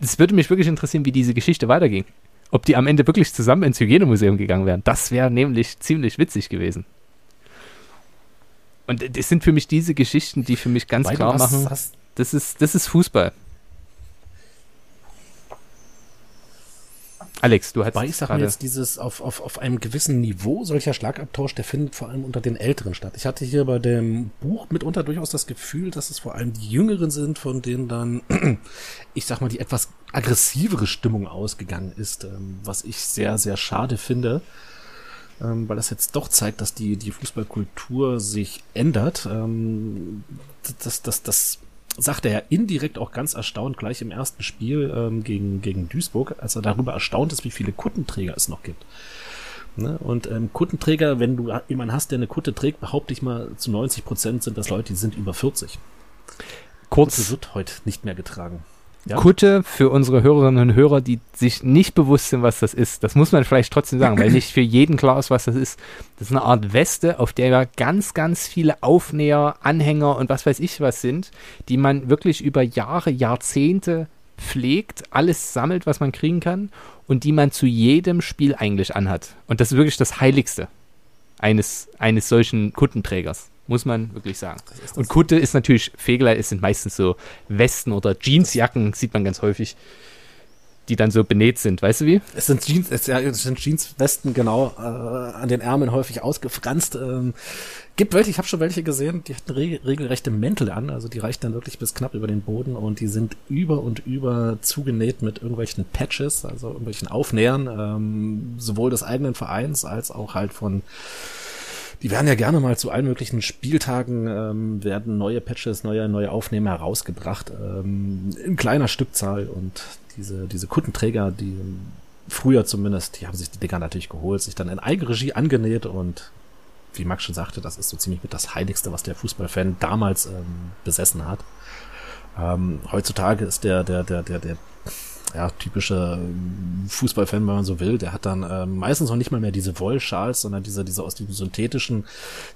Speaker 3: Es würde mich wirklich interessieren, wie diese Geschichte weiterging. Ob die am Ende wirklich zusammen ins Hygienemuseum gegangen wären. Das wäre nämlich ziemlich witzig gewesen. Und das sind für mich diese Geschichten, die für mich ganz
Speaker 1: Weil
Speaker 3: klar machen, das ist, das ist Fußball. Alex, du hast
Speaker 1: Weil ich sag mal
Speaker 3: gerade
Speaker 1: jetzt dieses auf, auf, auf einem gewissen Niveau solcher Schlagabtausch, der findet vor allem unter den Älteren statt. Ich hatte hier bei dem Buch mitunter durchaus das Gefühl, dass es vor allem die Jüngeren sind, von denen dann, ich sag mal, die etwas aggressivere Stimmung ausgegangen ist, ähm, was ich sehr, sehr schade finde, ähm, weil das jetzt doch zeigt, dass die, die Fußballkultur sich ändert. Ähm, das, das, das sagt er ja indirekt auch ganz erstaunt gleich im ersten Spiel ähm, gegen, gegen Duisburg, als er darüber erstaunt ist, wie viele Kuttenträger es noch gibt. Ne? Und ähm, Kuttenträger, wenn du jemanden hast, der eine Kutte trägt, behaupte ich mal, zu 90 Prozent sind das Leute, die sind über 40.
Speaker 3: kurz
Speaker 1: Kutte wird heute nicht mehr getragen. Ja?
Speaker 3: Kutte für unsere Hörerinnen und Hörer, die sich nicht bewusst sind, was das ist. Das muss man vielleicht trotzdem sagen, weil nicht für jeden klar ist, was das ist. Das ist eine Art Weste, auf der ja ganz, ganz viele Aufnäher, Anhänger und was weiß ich was sind, die man wirklich über Jahre, Jahrzehnte pflegt, alles sammelt, was man kriegen kann und die man zu jedem Spiel eigentlich anhat. Und das ist wirklich das Heiligste eines, eines solchen Kuttenträgers. Muss man wirklich sagen. Und Kutte ist natürlich, Fegelein, es sind meistens so Westen oder Jeansjacken, sieht man ganz häufig. die dann so benäht sind, weißt du wie?
Speaker 1: Es sind Jeans, es, ja, es sind Jeanswesten genau äh, an den Ärmeln häufig ausgefranst. Ähm, gibt welche, ich habe schon welche gesehen, die hatten re regelrechte Mäntel an, also die reichen dann wirklich bis knapp über den Boden und die sind über und über zugenäht mit irgendwelchen Patches, also irgendwelchen Aufnähern, ähm, sowohl des eigenen Vereins als auch halt von die werden ja gerne mal zu allen möglichen Spieltagen ähm, werden neue Patches, neue neue Aufnehmer herausgebracht ähm, in kleiner Stückzahl und diese diese Kuttenträger, die früher zumindest, die haben sich die Dinger natürlich geholt, sich dann in Eigenregie angenäht und wie Max schon sagte, das ist so ziemlich mit das Heiligste, was der Fußballfan damals ähm, besessen hat. Ähm, heutzutage ist der der der der der ja, typische ähm, Fußballfan, wenn man so will, der hat dann äh, meistens noch nicht mal mehr diese Wollschals, sondern diese, diese aus dem synthetischen,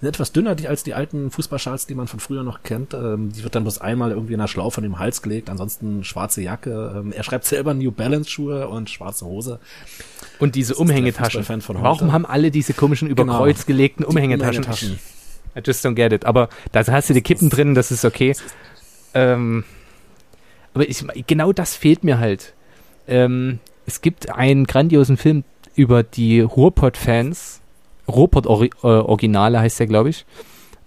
Speaker 1: sind etwas dünner die, als die alten Fußballschals, die man von früher noch kennt. Ähm, die wird dann bloß einmal irgendwie in der Schlaufe an dem Hals gelegt, ansonsten schwarze Jacke. Ähm, er schreibt selber New Balance Schuhe und schwarze Hose.
Speaker 3: Und diese Umhängetaschen. Warum haben alle diese komischen über genau. Kreuz gelegten Umhängetaschen? Umhängetaschen. I just don't get it. Aber da hast du die Kippen drin, das ist okay. Ähm, aber ich, genau das fehlt mir halt. Ähm, es gibt einen grandiosen Film über die Ruhrpott-Fans. Ruhrpott-Originale heißt der, glaube ich.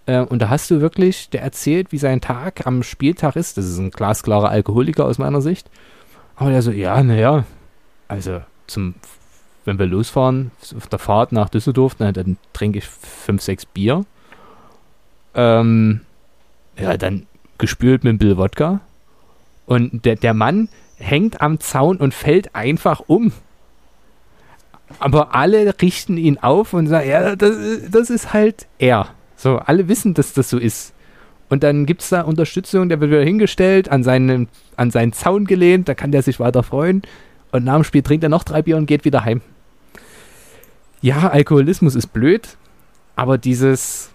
Speaker 3: Äh, und da hast du wirklich, der erzählt, wie sein Tag am Spieltag ist. Das ist ein glasklarer Alkoholiker aus meiner Sicht. Aber der so, ja, naja, also zum, wenn wir losfahren, auf der Fahrt nach Düsseldorf, na, dann trinke ich fünf, sechs Bier. Ähm, ja, dann gespült mit ein Bill Wodka. Und der, der Mann, hängt am Zaun und fällt einfach um. Aber alle richten ihn auf und sagen, ja, das, das ist halt er. So, alle wissen, dass das so ist. Und dann gibt es da Unterstützung, der wird wieder hingestellt, an seinen, an seinen Zaun gelehnt, da kann der sich weiter freuen. Und nach dem Spiel trinkt er noch drei Bier und geht wieder heim. Ja, Alkoholismus ist blöd, aber dieses,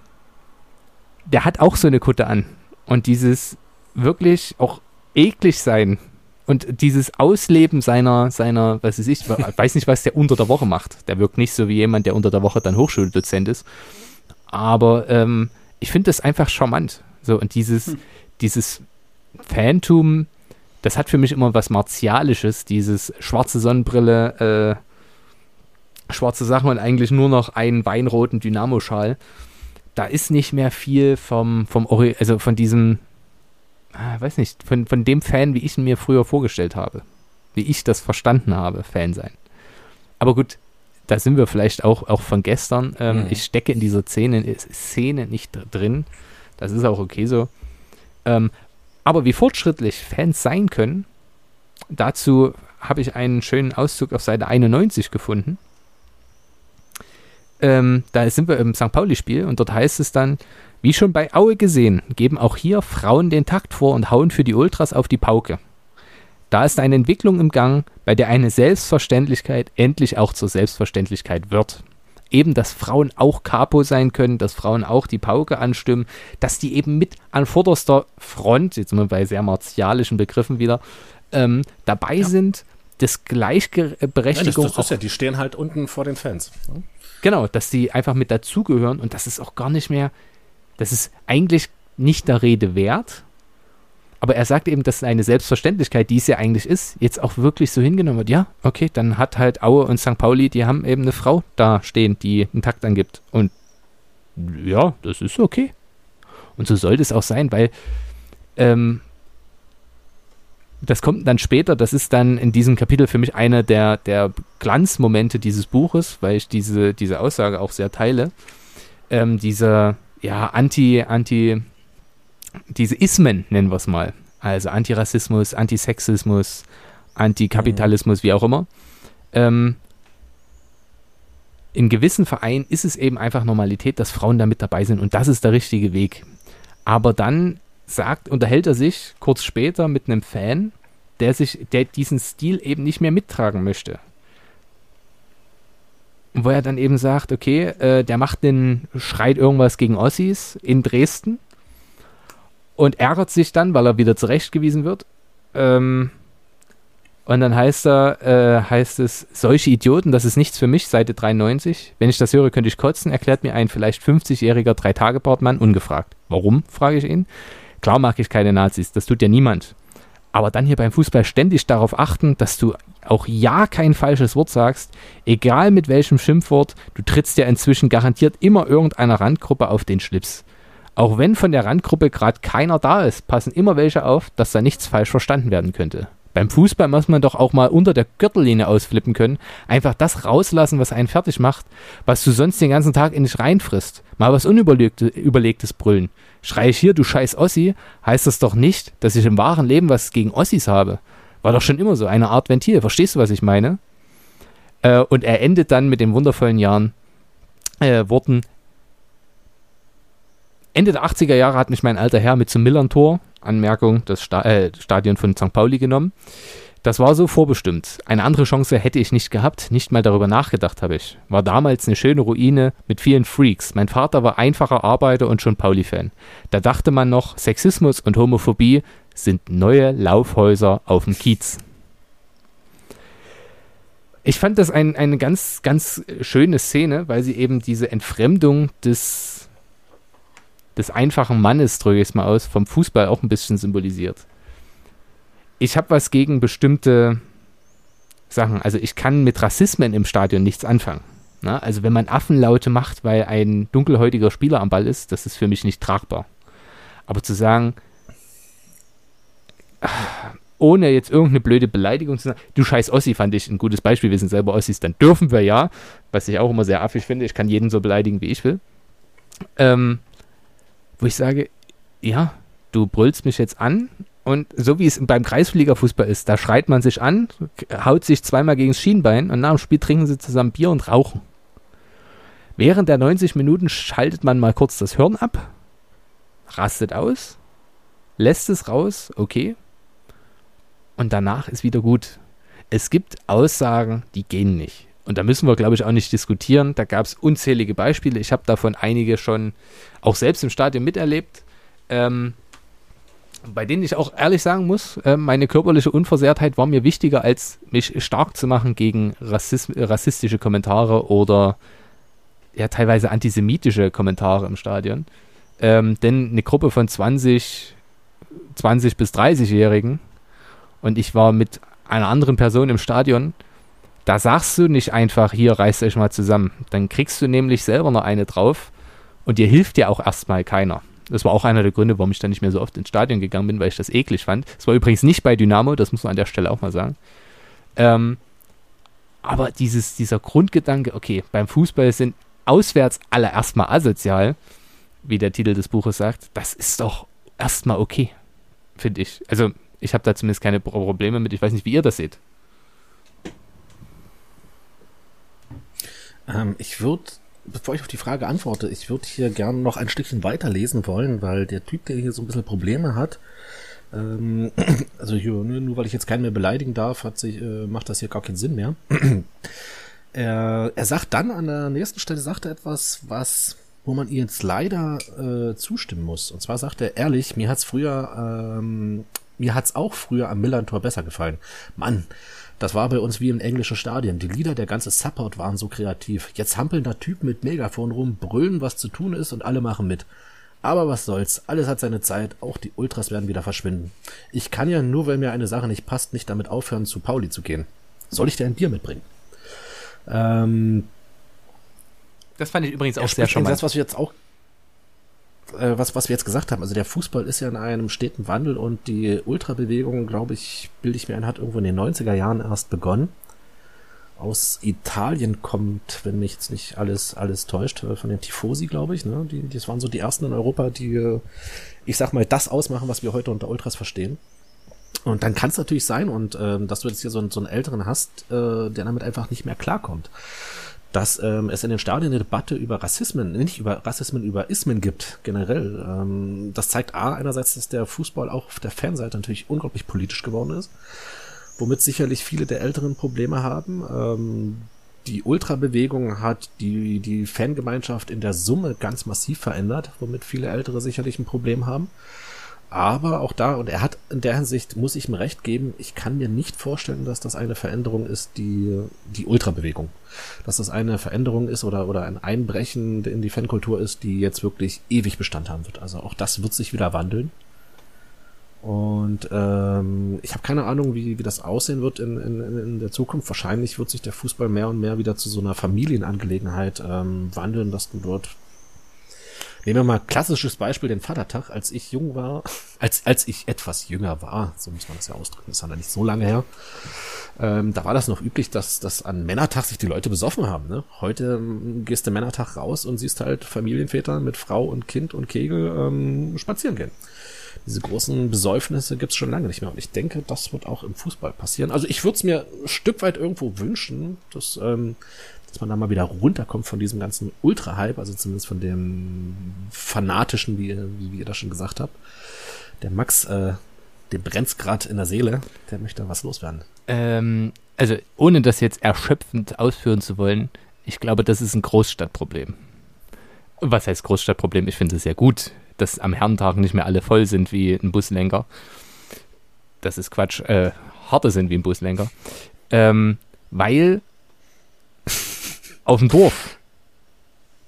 Speaker 3: der hat auch so eine Kutte an. Und dieses wirklich auch eklig sein, und dieses Ausleben seiner, seiner, was weiß ich, weiß nicht, was der unter der Woche macht. Der wirkt nicht so wie jemand, der unter der Woche dann Hochschuldozent ist. Aber ähm, ich finde das einfach charmant. So, und dieses, hm. dieses Phantom, das hat für mich immer was Martialisches, dieses schwarze Sonnenbrille, äh, schwarze Sachen und eigentlich nur noch einen weinroten Dynamoschal. Da ist nicht mehr viel vom, vom also von diesem, weiß nicht, von, von dem Fan, wie ich ihn mir früher vorgestellt habe. Wie ich das verstanden habe, Fan sein. Aber gut, da sind wir vielleicht auch, auch von gestern. Ähm, mhm. Ich stecke in dieser Szene, Szene nicht drin. Das ist auch okay so. Ähm, aber wie fortschrittlich Fans sein können, dazu habe ich einen schönen Auszug auf Seite 91 gefunden. Ähm, da sind wir im St. Pauli-Spiel und dort heißt es dann, wie schon bei Aue gesehen, geben auch hier Frauen den Takt vor und hauen für die Ultras auf die Pauke. Da ist eine Entwicklung im Gang, bei der eine Selbstverständlichkeit endlich auch zur Selbstverständlichkeit wird. Eben, dass Frauen auch Capo sein können, dass Frauen auch die Pauke anstimmen, dass die eben mit an vorderster Front, jetzt sind wir bei sehr martialischen Begriffen wieder, ähm, dabei ja. sind, das Gleichberechtigung. Ja,
Speaker 1: das, das ist ja, die stehen halt unten vor den Fans.
Speaker 3: Ne? Genau, dass die einfach mit dazugehören und das ist auch gar nicht mehr, das ist eigentlich nicht der Rede wert. Aber er sagt eben, dass eine Selbstverständlichkeit, die es ja eigentlich ist, jetzt auch wirklich so hingenommen wird. Ja, okay, dann hat halt Aue und St. Pauli, die haben eben eine Frau da stehen, die einen Takt angibt. Und ja, das ist okay. Und so sollte es auch sein, weil ähm, das kommt dann später, das ist dann in diesem Kapitel für mich einer der, der Glanzmomente dieses Buches, weil ich diese, diese Aussage auch sehr teile. Ähm, dieser, ja, anti, anti, diese Ismen, nennen wir es mal. Also Antirassismus, Antisexismus, Antikapitalismus, mhm. wie auch immer. Ähm, in gewissen Vereinen ist es eben einfach Normalität, dass Frauen da mit dabei sind und das ist der richtige Weg. Aber dann sagt, unterhält er sich kurz später mit einem Fan, der sich, der diesen Stil eben nicht mehr mittragen möchte wo er dann eben sagt, okay, äh, der macht den, schreit irgendwas gegen Ossis in Dresden und ärgert sich dann, weil er wieder zurechtgewiesen wird. Ähm, und dann heißt er, äh, heißt es, solche Idioten, das ist nichts für mich, Seite 93. Wenn ich das höre, könnte ich kotzen, erklärt mir ein vielleicht 50-jähriger Drei-Tage-Bartmann ungefragt. Warum, frage ich ihn. Klar mag ich keine Nazis, das tut ja niemand. Aber dann hier beim Fußball ständig darauf achten, dass du auch ja kein falsches Wort sagst, egal mit welchem Schimpfwort, du trittst ja inzwischen garantiert immer irgendeiner Randgruppe auf den Schlips. Auch wenn von der Randgruppe gerade keiner da ist, passen immer welche auf, dass da nichts falsch verstanden werden könnte. Beim Fußball muss man doch auch mal unter der Gürtellinie ausflippen können. Einfach das rauslassen, was einen fertig macht, was du sonst den ganzen Tag in dich reinfrisst. Mal was Unüberlegtes brüllen. Schrei ich hier, du scheiß Ossi, heißt das doch nicht, dass ich im wahren Leben was gegen Ossis habe. War doch schon immer so, eine Art Ventil. Verstehst du, was ich meine? Äh, und er endet dann mit den wundervollen Jahren äh, Worten. Ende der 80er Jahre hat mich mein alter Herr mit zum Millern-Tor Anmerkung, das Sta äh, Stadion von St. Pauli genommen. Das war so vorbestimmt. Eine andere Chance hätte ich nicht gehabt, nicht mal darüber nachgedacht habe ich. War damals eine schöne Ruine mit vielen Freaks. Mein Vater war einfacher Arbeiter und schon Pauli-Fan. Da dachte man noch, Sexismus und Homophobie sind neue Laufhäuser auf dem Kiez. Ich fand das ein, eine ganz, ganz schöne Szene, weil sie eben diese Entfremdung des des einfachen Mannes, drücke ich es mal aus, vom Fußball auch ein bisschen symbolisiert. Ich habe was gegen bestimmte Sachen. Also ich kann mit Rassismen im Stadion nichts anfangen. Na, ne? also wenn man Affenlaute macht, weil ein dunkelhäutiger Spieler am Ball ist, das ist für mich nicht tragbar. Aber zu sagen, ohne jetzt irgendeine blöde Beleidigung zu sagen, du scheiß Ossi fand ich ein gutes Beispiel, wir sind selber Ossis, dann dürfen wir ja, was ich auch immer sehr affig finde, ich kann jeden so beleidigen, wie ich will. Ähm, wo ich sage, ja, du brüllst mich jetzt an und so wie es beim Kreisfliegerfußball ist, da schreit man sich an, haut sich zweimal gegen das Schienbein und nach dem Spiel trinken sie zusammen Bier und rauchen. Während der 90 Minuten schaltet man mal kurz das Hirn ab, rastet aus, lässt es raus, okay, und danach ist wieder gut. Es gibt Aussagen, die gehen nicht. Und da müssen wir, glaube ich, auch nicht diskutieren. Da gab es unzählige Beispiele. Ich habe davon einige schon auch selbst im Stadion miterlebt. Ähm, bei denen ich auch ehrlich sagen muss, äh, meine körperliche Unversehrtheit war mir wichtiger, als mich stark zu machen gegen Rassism rassistische Kommentare oder ja teilweise antisemitische Kommentare im Stadion. Ähm, denn eine Gruppe von 20, 20 bis 30-Jährigen und ich war mit einer anderen Person im Stadion, da sagst du nicht einfach, hier reißt euch mal zusammen. Dann kriegst du nämlich selber noch eine drauf und dir hilft ja auch erstmal keiner. Das war auch einer der Gründe, warum ich dann nicht mehr so oft ins Stadion gegangen bin, weil ich das eklig fand. Das war übrigens nicht bei Dynamo, das muss man an der Stelle auch mal sagen. Ähm, aber dieses, dieser Grundgedanke, okay, beim Fußball sind auswärts alle erstmal asozial, wie der Titel des Buches sagt, das ist doch erstmal okay, finde ich. Also ich habe da zumindest keine Probleme mit. Ich weiß nicht, wie ihr das seht.
Speaker 1: Ähm, ich würde, bevor ich auf die Frage antworte, ich würde hier gerne noch ein Stückchen weiterlesen wollen, weil der Typ, der hier so ein bisschen Probleme hat, ähm, also hier, nur, nur weil ich jetzt keinen mehr beleidigen darf, hat sich, äh, macht das hier gar keinen Sinn mehr. er, er sagt dann an der nächsten Stelle, sagt er etwas, was wo man ihr jetzt leider äh, zustimmen muss. Und zwar sagt er ehrlich, mir hat's früher, ähm, mir hat's auch früher am Millantor besser gefallen. Mann, das war bei uns wie im englischen Stadion. Die Lieder, der ganze Support waren so kreativ. Jetzt hampeln da Typen mit Megafon rum, brüllen, was zu tun ist und alle machen mit. Aber was soll's, alles hat seine Zeit, auch die Ultras werden wieder verschwinden. Ich kann ja nur, wenn mir eine Sache nicht passt, nicht damit aufhören, zu Pauli zu gehen. Soll ich dir ein Bier mitbringen? Ähm,
Speaker 3: das fand ich übrigens auch sehr charmant.
Speaker 1: Das, was wir jetzt auch äh, was, was wir jetzt gesagt haben, also der Fußball ist ja in einem steten Wandel und die Ultrabewegung, glaube ich, bilde ich mir ein, hat irgendwo in den 90er Jahren erst begonnen. Aus Italien kommt, wenn mich jetzt nicht alles, alles täuscht, äh, von den Tifosi, glaube ich, ne? Die, das waren so die ersten in Europa, die, äh, ich sag mal, das ausmachen, was wir heute unter Ultras verstehen. Und dann kann es natürlich sein, und ähm, dass du jetzt hier so, einen, so einen älteren hast, äh, der damit einfach nicht mehr klarkommt dass ähm, es in den Stadien eine Debatte über Rassismen, nicht über Rassismen, über Ismen gibt, generell. Ähm, das zeigt A, einerseits, dass der Fußball auch auf der Fanseite natürlich unglaublich politisch geworden ist, womit sicherlich viele der Älteren Probleme haben. Ähm, die Ultrabewegung hat die, die Fangemeinschaft in der Summe ganz massiv verändert, womit viele Ältere sicherlich ein Problem haben. Aber auch da, und er hat in der Hinsicht, muss ich ihm recht geben, ich kann mir nicht vorstellen, dass das eine Veränderung ist, die, die Ultrabewegung. Dass das eine Veränderung ist oder, oder ein Einbrechen in die Fankultur ist, die jetzt wirklich ewig Bestand haben wird. Also auch das wird sich wieder wandeln. Und ähm, ich habe keine Ahnung, wie, wie das aussehen wird in, in, in der Zukunft. Wahrscheinlich wird sich der Fußball mehr und mehr wieder zu so einer Familienangelegenheit ähm, wandeln, dass du dort Nehmen wir mal klassisches Beispiel den Vatertag. Als ich jung war, als, als ich etwas jünger war, so muss man das ja ausdrücken, ist ja nicht so lange her, ähm, da war das noch üblich, dass, dass an Männertag sich die Leute besoffen haben. Ne? Heute ähm, gehst du Männertag raus und siehst halt Familienväter mit Frau und Kind und Kegel ähm, spazieren gehen. Diese großen Besäufnisse gibt's schon lange nicht mehr. Und ich denke, das wird auch im Fußball passieren. Also ich würde es mir ein Stück weit irgendwo wünschen, dass ähm, dass man da mal wieder runterkommt von diesem ganzen Ultra-Hype, also zumindest von dem fanatischen, wie, wie ihr das schon gesagt habt. Der Max, äh, dem brennt's gerade in der Seele, der möchte was loswerden.
Speaker 3: Ähm, also ohne das jetzt erschöpfend ausführen zu wollen, ich glaube, das ist ein Großstadtproblem. Was heißt Großstadtproblem? Ich finde es sehr gut, dass am Herrentag nicht mehr alle voll sind wie ein Buslenker. Das ist Quatsch. Äh, harte sind wie ein Buslenker. Ähm, weil auf dem Dorf.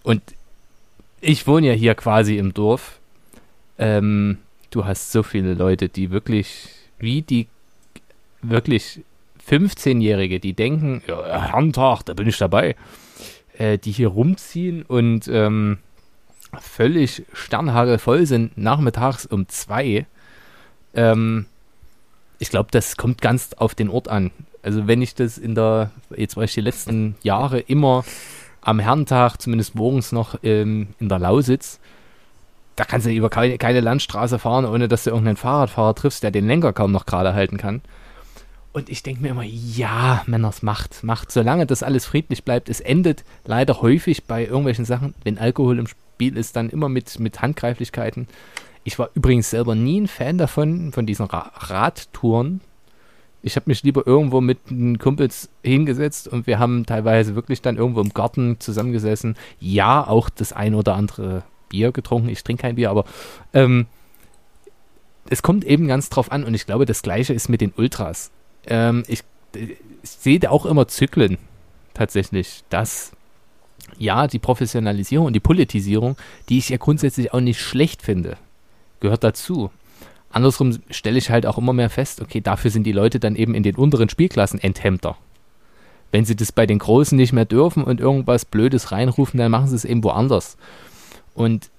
Speaker 3: Und ich wohne ja hier quasi im Dorf. Ähm, du hast so viele Leute, die wirklich, wie die wirklich 15-Jährige, die denken, ja, Herrentag, da bin ich dabei, äh, die hier rumziehen und ähm, völlig sternhagelvoll sind, nachmittags um zwei. Ähm, ich glaube, das kommt ganz auf den Ort an. Also wenn ich das in der, jetzt war ich die letzten Jahre immer am Herrentag, zumindest morgens noch ähm, in der Lausitz, da kannst du über keine, keine Landstraße fahren, ohne dass du irgendeinen Fahrradfahrer triffst, der den Lenker kaum noch gerade halten kann. Und ich denke mir immer, ja, Männers, macht, macht. Solange das alles friedlich bleibt, es endet leider häufig bei irgendwelchen Sachen, wenn Alkohol im Spiel ist, dann immer mit, mit Handgreiflichkeiten. Ich war übrigens selber nie ein Fan davon, von diesen Ra Radtouren, ich habe mich lieber irgendwo mit den Kumpels hingesetzt und wir haben teilweise wirklich dann irgendwo im Garten zusammengesessen. Ja, auch das ein oder andere Bier getrunken. Ich trinke kein Bier, aber ähm, es kommt eben ganz drauf an und ich glaube, das Gleiche ist mit den Ultras. Ähm, ich, ich sehe da auch immer Zyklen tatsächlich, dass ja, die Professionalisierung und die Politisierung, die ich ja grundsätzlich auch nicht schlecht finde, gehört dazu. Andersrum stelle ich halt auch immer mehr fest, okay, dafür sind die Leute dann eben in den unteren Spielklassen Enthemmter. Wenn sie das bei den Großen nicht mehr dürfen und irgendwas Blödes reinrufen, dann machen sie es eben woanders. Und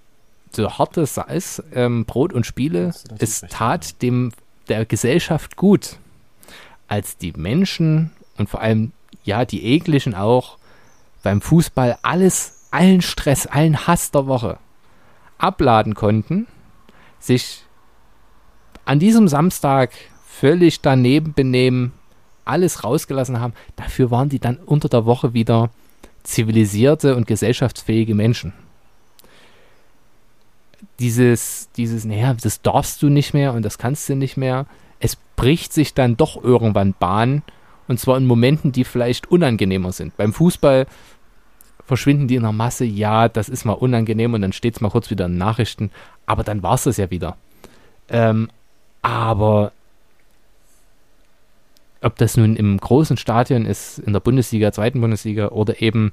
Speaker 3: so hart es ist, ähm, Brot und Spiele, es tat dem der Gesellschaft gut, als die Menschen und vor allem ja die Ekligen auch beim Fußball alles, allen Stress, allen Hass der Woche abladen konnten, sich an diesem Samstag völlig daneben benehmen, alles rausgelassen haben, dafür waren die dann unter der Woche wieder zivilisierte und gesellschaftsfähige Menschen. Dieses, dieses, naja, das darfst du nicht mehr und das kannst du nicht mehr. Es bricht sich dann doch irgendwann Bahn und zwar in Momenten, die vielleicht unangenehmer sind. Beim Fußball verschwinden die in der Masse, ja, das ist mal unangenehm und dann steht es mal kurz wieder in Nachrichten, aber dann war es das ja wieder. Ähm, aber ob das nun im großen Stadion ist, in der Bundesliga, zweiten Bundesliga oder eben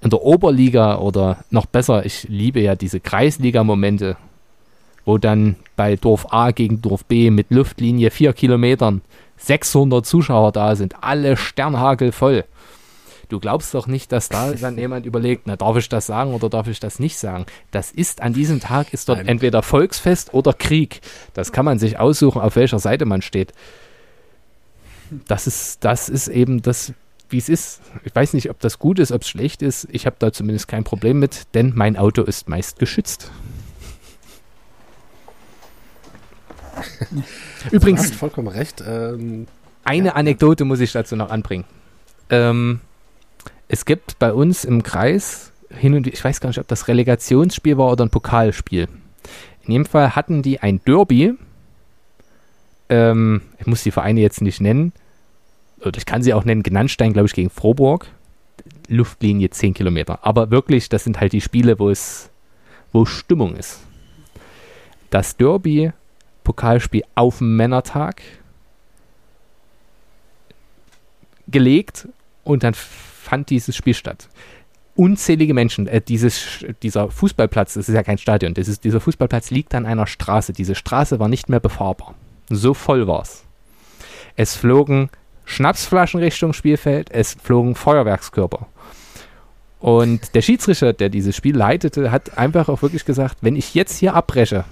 Speaker 3: in der Oberliga oder noch besser, ich liebe ja diese Kreisliga-Momente, wo dann bei Dorf A gegen Dorf B mit Luftlinie vier Kilometern 600 Zuschauer da sind, alle sternhagelvoll. Du glaubst doch nicht, dass da dann jemand überlegt, na, darf ich das sagen oder darf ich das nicht sagen? Das ist an diesem Tag ist dort Nein. entweder Volksfest oder Krieg. Das kann man sich aussuchen, auf welcher Seite man steht. Das ist, das ist eben das, wie es ist. Ich weiß nicht, ob das gut ist, ob es schlecht ist. Ich habe da zumindest kein Problem mit, denn mein Auto ist meist geschützt. Übrigens. Du hast
Speaker 1: vollkommen recht. Ähm,
Speaker 3: eine ja. Anekdote muss ich dazu noch anbringen. Ähm, es gibt bei uns im Kreis hin und ich weiß gar nicht, ob das Relegationsspiel war oder ein Pokalspiel. In jedem Fall hatten die ein Derby. Ähm, ich muss die Vereine jetzt nicht nennen. Oder ich kann sie auch nennen. Genannstein, glaube ich, gegen Froburg. Luftlinie 10 Kilometer. Aber wirklich, das sind halt die Spiele, wo es, wo Stimmung ist. Das Derby, Pokalspiel auf dem Männertag gelegt und dann fand dieses Spiel statt. unzählige Menschen. Äh, dieses, dieser Fußballplatz, das ist ja kein Stadion, das ist, dieser Fußballplatz liegt an einer Straße. Diese Straße war nicht mehr befahrbar. So voll war es. Es flogen Schnapsflaschen Richtung Spielfeld, es flogen Feuerwerkskörper. Und der Schiedsrichter, der dieses Spiel leitete, hat einfach auch wirklich gesagt, wenn ich jetzt hier abbreche,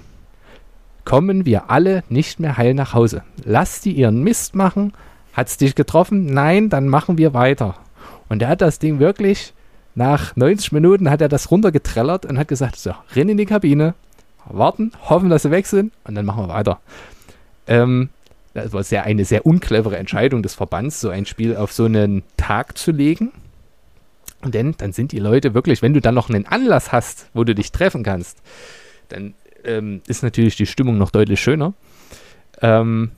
Speaker 3: kommen wir alle nicht mehr heil nach Hause. Lass die ihren Mist machen. Hat's dich getroffen? Nein, dann machen wir weiter. Und er hat das Ding wirklich nach 90 Minuten hat er das runtergetrellert und hat gesagt, so, renn in die Kabine, warten, hoffen, dass sie weg sind und dann machen wir weiter. Ähm, das war sehr, eine sehr unclevere Entscheidung des Verbands, so ein Spiel auf so einen Tag zu legen. Denn dann sind die Leute wirklich, wenn du dann noch einen Anlass hast, wo du dich treffen kannst, dann ähm, ist natürlich die Stimmung noch deutlich schöner. Ähm,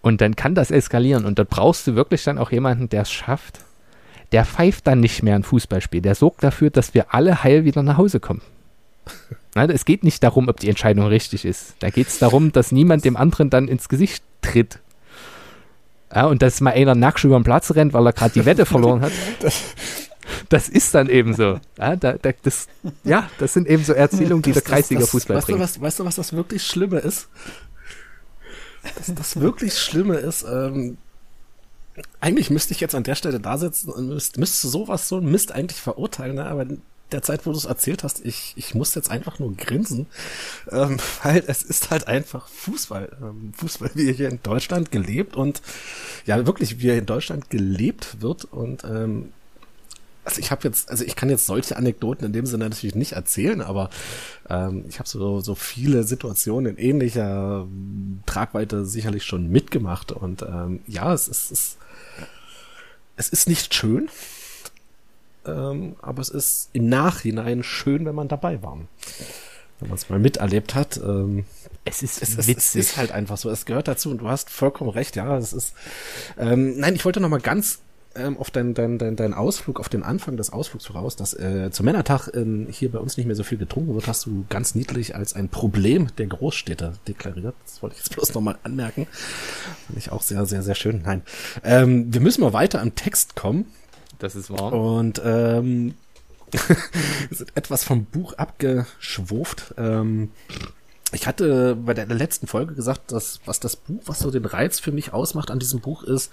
Speaker 3: und dann kann das eskalieren. Und dort brauchst du wirklich dann auch jemanden, der es schafft. Der pfeift dann nicht mehr ein Fußballspiel. Der sorgt dafür, dass wir alle heil wieder nach Hause kommen. Na, es geht nicht darum, ob die Entscheidung richtig ist. Da geht es darum, dass niemand dem anderen dann ins Gesicht tritt. Ja, und dass mal einer nackt über den Platz rennt, weil er gerade die Wette verloren hat. Das ist dann eben so. Ja, da, da, das, ja, das sind eben so Erzählungen, die das, der Kreisliga-Fußball
Speaker 1: weißt
Speaker 3: bringt.
Speaker 1: Du, was, weißt du, was das wirklich Schlimme ist? Das, das wirklich Schlimme ist, ähm, eigentlich müsste ich jetzt an der Stelle da sitzen und müsste, müsste sowas, so ein Mist eigentlich verurteilen, ne? aber der Zeit, wo du es erzählt hast, ich, ich muss jetzt einfach nur grinsen, ähm, weil es ist halt einfach Fußball. Ähm, Fußball, wie hier in Deutschland gelebt und ja, wirklich, wie er in Deutschland gelebt wird und ähm, also ich habe jetzt, also ich kann jetzt solche Anekdoten in dem Sinne natürlich nicht erzählen, aber ähm, ich habe so, so viele Situationen in ähnlicher Tragweite sicherlich schon mitgemacht und ähm, ja, es ist, es, es ist nicht schön, ähm, aber es ist im Nachhinein schön, wenn man dabei war. Wenn man es mal miterlebt hat. Ähm,
Speaker 3: es ist
Speaker 1: es, es, es, ist halt einfach so. Es gehört dazu und du hast vollkommen recht. Ja, es ist. Ähm, nein, ich wollte noch mal ganz ähm, auf deinen dein, dein, dein Ausflug, auf den Anfang des Ausflugs voraus, dass äh, zum Männertag ähm, hier bei uns nicht mehr so viel getrunken wird, hast du ganz niedlich als ein Problem der Großstädte deklariert. Das wollte ich jetzt bloß nochmal anmerken. Finde ich auch sehr, sehr, sehr schön. Nein. Ähm, wir müssen mal weiter am Text kommen.
Speaker 3: Das ist wahr.
Speaker 1: Und ähm, wir sind etwas vom Buch abgeschwurft. Ähm, ich hatte bei der letzten Folge gesagt, dass was das Buch, was so den Reiz für mich ausmacht an diesem Buch ist,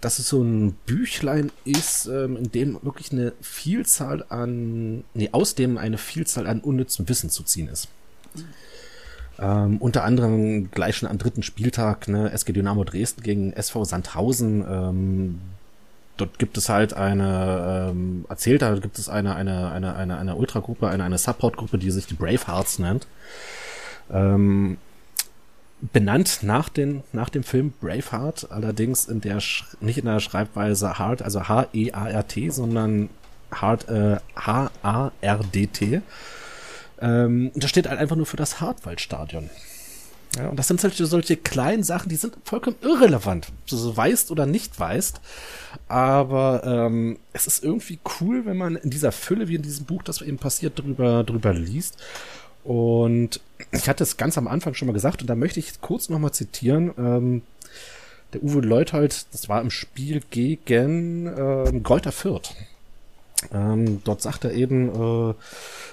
Speaker 1: dass es so ein Büchlein ist, ähm, in dem wirklich eine Vielzahl an, nee, aus dem eine Vielzahl an unnützem Wissen zu ziehen ist. Ähm, unter anderem gleich schon am dritten Spieltag, ne, SG Dynamo Dresden gegen SV Sandhausen, ähm, dort gibt es halt eine, ähm, erzählt, da gibt es eine, eine, eine, eine, eine Ultragruppe, eine, eine Supportgruppe, die sich die Bravehearts nennt. Ähm, benannt nach, den, nach dem Film Braveheart, allerdings in der nicht in der Schreibweise Hart, also H-E-A-R-T, sondern Hart, äh, H-A-R-D-T. Ähm, das steht halt einfach nur für das Hartwaldstadion. Ja, und das sind solche, solche kleinen Sachen, die sind vollkommen irrelevant, ob du weißt oder nicht weißt. Aber ähm, es ist irgendwie cool, wenn man in dieser Fülle, wie in diesem Buch, das eben passiert, drüber, drüber liest. Und ich hatte es ganz am Anfang schon mal gesagt und da möchte ich kurz nochmal zitieren. Ähm, der Uwe Leuthold, das war im Spiel gegen ähm, Greuther Fürth. Ähm, dort sagt er eben, äh,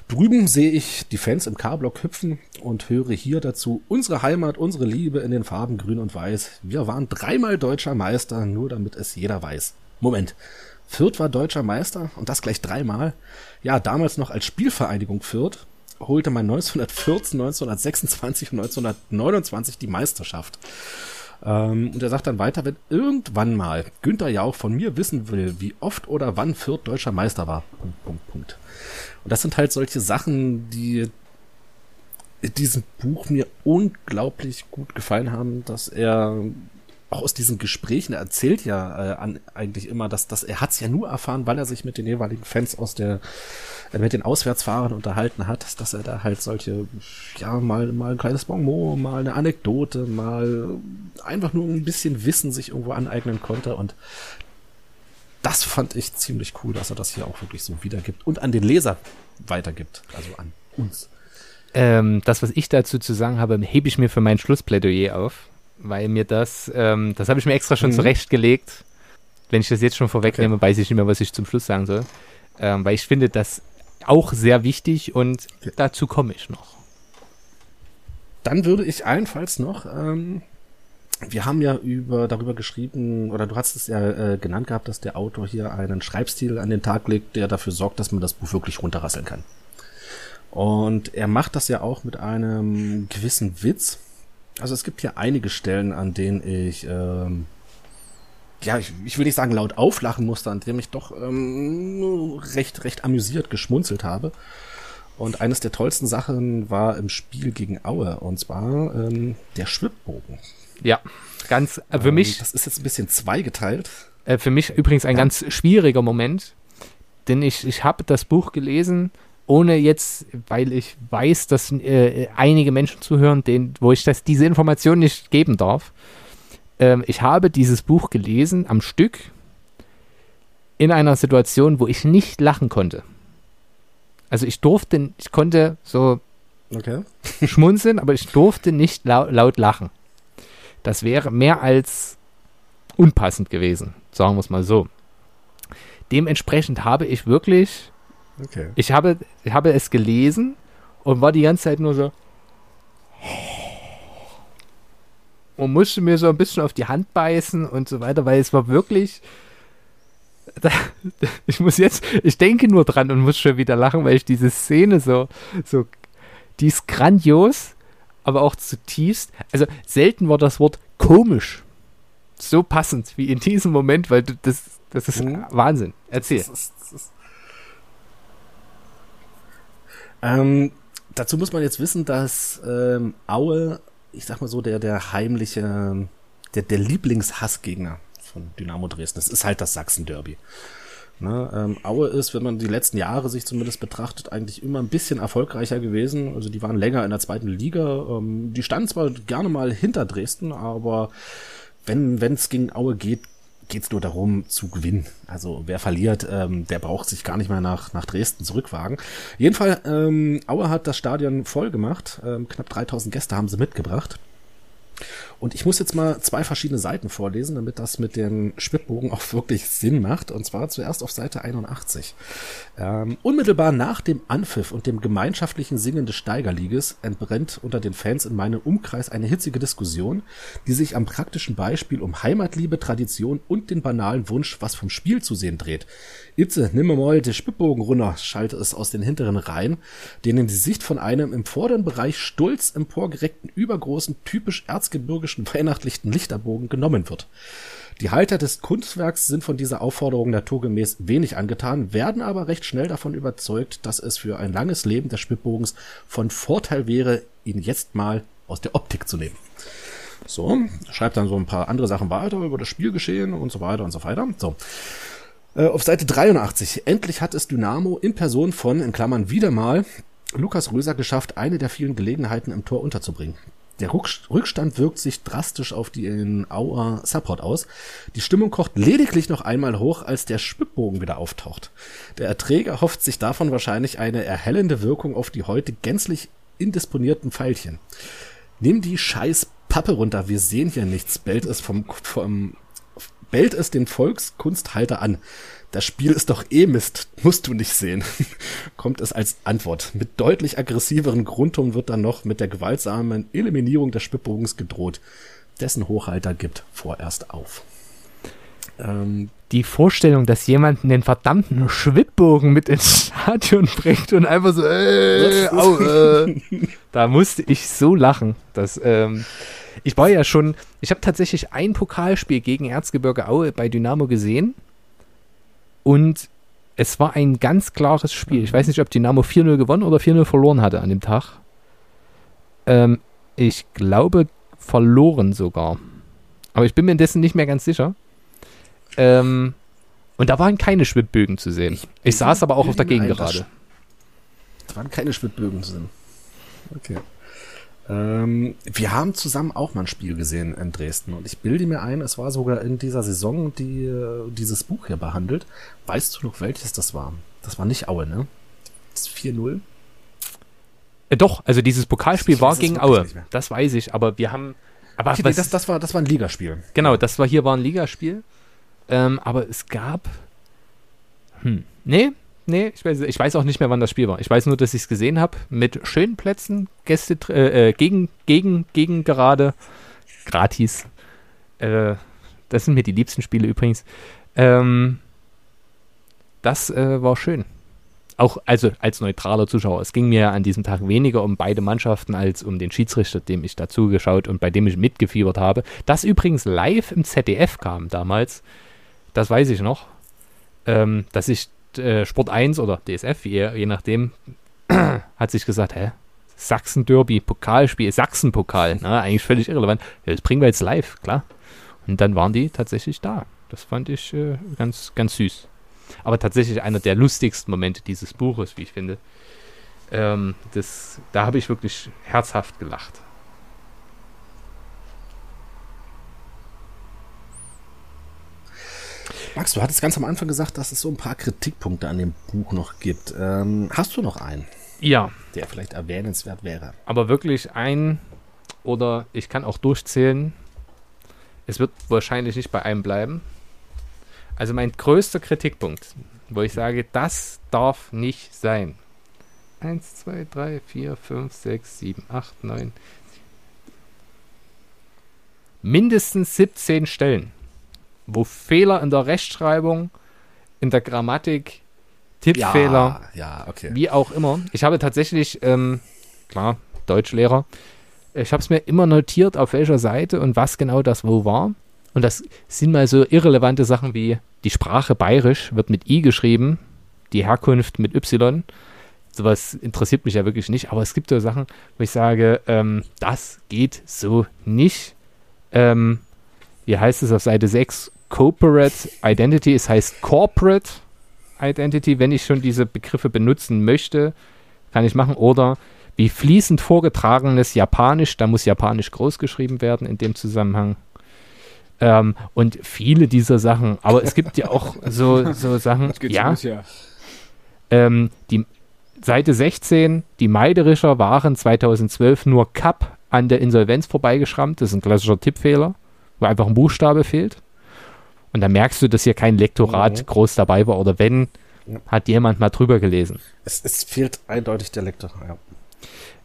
Speaker 1: drüben sehe ich die Fans im K-Block hüpfen und höre hier dazu unsere Heimat, unsere Liebe in den Farben grün und weiß. Wir waren dreimal deutscher Meister, nur damit es jeder weiß. Moment. Fürth war deutscher Meister und das gleich dreimal. Ja, damals noch als Spielvereinigung Fürth holte man 1914, 1926 und 1929 die Meisterschaft. Ähm, und er sagt dann weiter, wenn irgendwann mal Günther Jauch von mir wissen will, wie oft oder wann Fürth deutscher Meister war. Punkt, Punkt, Punkt. Und das sind halt solche Sachen, die in diesem Buch mir unglaublich gut gefallen haben, dass er auch aus diesen Gesprächen, er erzählt ja äh, an, eigentlich immer, dass, dass er hat's ja nur erfahren, weil er sich mit den jeweiligen Fans aus der, äh, mit den Auswärtsfahrern unterhalten hat, dass er da halt solche, ja, mal, mal ein kleines Bonbon, mal eine Anekdote, mal einfach nur ein bisschen Wissen sich irgendwo aneignen konnte und das fand ich ziemlich cool, dass er das hier auch wirklich so wiedergibt und an den Leser weitergibt, also an uns.
Speaker 3: Ähm, das, was ich dazu zu sagen habe, hebe ich mir für mein Schlussplädoyer auf weil mir das, ähm, das habe ich mir extra schon mhm. zurechtgelegt. wenn ich das jetzt schon vorwegnehme, weiß ich nicht mehr, was ich zum Schluss sagen soll. Ähm, weil ich finde das auch sehr wichtig und
Speaker 1: Okay.
Speaker 3: dazu komme ich noch.
Speaker 1: Dann würde ich allenfalls noch, ähm, wir haben ja über darüber geschrieben, oder du hast es ja äh, genannt gehabt, dass der Autor hier einen Schreibstil an den Tag legt, der dafür sorgt, dass man das Buch wirklich runterrasseln kann. Und er macht das ja auch mit einem gewissen Witz. Also es gibt hier einige Stellen, an denen ich, ähm, ja, ich, ich will nicht sagen laut auflachen musste, an dem ich doch ähm, recht, recht amüsiert geschmunzelt habe. Und eines der tollsten Sachen war im Spiel gegen Aue, und zwar ähm, der Schwibbogen.
Speaker 3: Ja, ganz, äh, für
Speaker 1: Ähm,
Speaker 3: mich
Speaker 1: Das ist jetzt ein bisschen zweigeteilt.
Speaker 3: Äh, für mich übrigens ein
Speaker 1: Ja.
Speaker 3: ganz schwieriger Moment, denn ich, ich habe das Buch gelesen, ohne jetzt, weil ich weiß, dass äh, einige Menschen zuhören, denen, wo ich das, diese Information nicht geben darf. Ähm, ich habe dieses Buch gelesen am Stück in einer Situation, wo ich nicht lachen konnte. Also ich durfte, ich konnte so
Speaker 1: Okay.
Speaker 3: schmunzeln, aber ich durfte nicht lau laut lachen. Das wäre mehr als unpassend gewesen, sagen wir es mal so. Dementsprechend habe ich wirklich,
Speaker 1: Okay.
Speaker 3: ich habe, ich habe es gelesen und war die ganze Zeit nur so und musste mir so ein bisschen auf die Hand beißen und so weiter, weil es war wirklich, ich muss jetzt, ich denke nur dran und muss schon wieder lachen, weil ich diese Szene so, so, die ist grandios, aber auch zutiefst, also selten war das Wort komisch so passend wie in diesem Moment, weil du, das, das ist
Speaker 1: Mhm.
Speaker 3: Wahnsinn. Erzähl.
Speaker 1: Das ist, das ist ähm, dazu muss man jetzt wissen, dass ähm, Aue, ich sag mal so, der, der heimliche, der, der Lieblingshassgegner von Dynamo Dresden, das ist halt das Sachsen-Derby. Ne, ähm, Aue ist, wenn man die letzten Jahre sich zumindest betrachtet, eigentlich immer ein bisschen erfolgreicher gewesen. Also die waren länger in der zweiten Liga. Ähm, die standen zwar gerne mal hinter Dresden, aber wenn es gegen Aue geht, geht's nur darum zu gewinnen. Also wer verliert, ähm, der braucht sich gar nicht mehr nach, nach Dresden zurückwagen. Jedenfalls, ähm, Aue hat das Stadion voll gemacht. Ähm, knapp 3000 Gäste haben sie mitgebracht. Und ich muss jetzt mal zwei verschiedene Seiten vorlesen, damit das mit dem Schwibbogen auch wirklich Sinn macht. Und zwar zuerst auf Seite 81. Ähm, unmittelbar nach dem Anpfiff und dem gemeinschaftlichen Singen des Steigerlieges entbrennt unter den Fans in meinem Umkreis eine hitzige Diskussion, die sich am praktischen Beispiel um Heimatliebe, Tradition und den banalen Wunsch, was vom Spiel zu sehen dreht. Itze, nimm mal den Schwibbogen runter, schallte es aus den hinteren Reihen, denen die Sicht von einem im vorderen Bereich stolz emporgereckten, übergroßen, typisch erzgebirgischen weihnachtlichen Lichterbogen genommen wird. Die Halter des Kunstwerks sind von dieser Aufforderung naturgemäß wenig angetan, werden aber recht schnell davon überzeugt, dass es für ein langes Leben des Schwibbogens von Vorteil wäre, ihn jetzt mal aus der Optik zu nehmen. So, schreibt dann so ein paar andere Sachen weiter über das Spielgeschehen und so weiter und so weiter. So. Äh, auf Seite 83. Endlich hat es Dynamo in Person von, in Klammern wieder mal, Lukas Röser geschafft, eine der vielen Gelegenheiten im Tor unterzubringen. Der Rück- Rückstand wirkt sich drastisch auf die in Auer Support aus. Die Stimmung kocht lediglich noch einmal hoch, als der Schwibbogen wieder auftaucht. Der Erträger hofft sich davon wahrscheinlich eine erhellende Wirkung auf die heute gänzlich indisponierten Pfeilchen. Nimm die scheiß Pappe runter, wir sehen hier nichts, bellt es vom, vom bellt es den Volkskunsthalter an. Das Spiel ist doch eh Mist, musst du nicht sehen. Kommt es als Antwort. Mit deutlich aggressiveren Grundton wird dann noch mit der gewaltsamen Eliminierung des Schwibbogens gedroht. Dessen Hochhalter gibt vorerst auf. Ähm,
Speaker 3: Die Vorstellung, dass jemand den verdammten Schwibbogen mit ins Stadion bringt und einfach so, äh, au, äh, da musste ich so lachen. Dass, ähm, ich war ja schon, ich habe tatsächlich ein Pokalspiel gegen Erzgebirge Aue bei Dynamo gesehen und es war ein ganz klares Spiel. Ich weiß nicht, ob Dynamo 4-0 gewonnen oder 4-0 verloren hatte an dem Tag. Ähm, ich glaube, verloren sogar. Aber ich bin mir dessen nicht mehr ganz sicher. Ähm, und da waren keine Schwibbögen zu sehen. Ich, saß aber auch auf der
Speaker 1: ein,
Speaker 3: Gegengerade.
Speaker 1: Es waren keine Schwibbogen zu sehen. Okay. Ähm, wir haben zusammen auch mal ein Spiel gesehen in Dresden und ich bilde mir ein, es war sogar in dieser Saison, die äh, dieses Buch hier behandelt. Weißt du noch, welches das war? Das war nicht Aue, ne? Das 4-0?
Speaker 3: Äh, doch, also dieses Pokalspiel
Speaker 1: Ich
Speaker 3: war gegen Aue. Das weiß ich, aber wir haben. Aber
Speaker 1: Okay, nee,
Speaker 3: was,
Speaker 1: das, das, war, das war ein Ligaspiel.
Speaker 3: genau, das war hier war ein Ligaspiel. Ähm, aber es gab. Hm. Nee, nee, ich weiß, ich weiß auch nicht mehr, wann das Spiel war. Ich weiß nur, dass ich es gesehen habe mit schönen Plätzen, Gäste, äh, äh, gegen, gegen, gegen gerade, gratis. Äh, das sind mir die liebsten Spiele übrigens. Ähm, das äh, war schön. Auch also als neutraler Zuschauer. Es ging mir an diesem Tag weniger um beide Mannschaften als um den Schiedsrichter, dem ich dazugeschaut und bei dem ich mitgefiebert habe. Das übrigens live im ZDF kam damals. Das weiß ich noch. Ähm, dass ich äh, Sport 1 oder DSF, je, je nachdem, hat sich gesagt, hä? Sachsen-Derby, Pokalspiel, Sachsen-Pokal, ne? eigentlich völlig irrelevant. Ja, das bringen wir jetzt live, klar. Und dann waren die tatsächlich da. Das fand ich äh, ganz, ganz süß. Aber tatsächlich einer der lustigsten Momente dieses Buches, wie ich finde. Ähm, das, da habe ich wirklich herzhaft gelacht.
Speaker 1: Max, du hattest ganz am Anfang gesagt, dass es so ein paar Kritikpunkte an dem Buch noch gibt. Ähm, hast du noch einen?
Speaker 3: Ja.
Speaker 1: Der vielleicht erwähnenswert wäre.
Speaker 3: Aber wirklich ein, oder ich kann auch durchzählen, es wird wahrscheinlich nicht bei einem bleiben. Also mein größter Kritikpunkt, wo ich sage, das darf nicht sein. 1, 2, 3, 4, 5, 6, 7, 8, 9. Mindestens 17 Stellen, wo Fehler in der Rechtschreibung, in der Grammatik, Tippfehler,
Speaker 1: Ja, ja, okay.
Speaker 3: wie auch immer. Ich habe tatsächlich, ähm, klar, Deutschlehrer, ich habe es mir immer notiert, auf welcher Seite und was genau das wo war. Und das sind mal so irrelevante Sachen wie die Sprache bayerisch wird mit I geschrieben, die Herkunft mit Y. Sowas interessiert mich ja wirklich nicht, aber es gibt so Sachen, wo ich sage, ähm, das geht so nicht. Ähm, wie heißt es auf Seite 6? Corporate Identity, es heißt Corporate Identity, wenn ich schon diese Begriffe benutzen möchte, kann ich machen. Oder wie fließend vorgetragenes Japanisch, da muss Japanisch groß geschrieben werden in dem Zusammenhang. Ähm, und viele dieser Sachen, aber es gibt ja auch so, so Sachen, ja,
Speaker 2: los, ja.
Speaker 3: ähm, die Seite 16, die Meiderischer waren 2012 nur Cup an der Insolvenz vorbeigeschrammt. Das ist ein klassischer Tippfehler, wo einfach ein Buchstabe fehlt. Und da merkst du, dass hier kein Lektorat
Speaker 1: Mhm.
Speaker 3: groß dabei war. Oder wenn,
Speaker 1: Ja.
Speaker 3: hat jemand mal drüber gelesen.
Speaker 1: Es, es fehlt eindeutig der Lektor. Ja.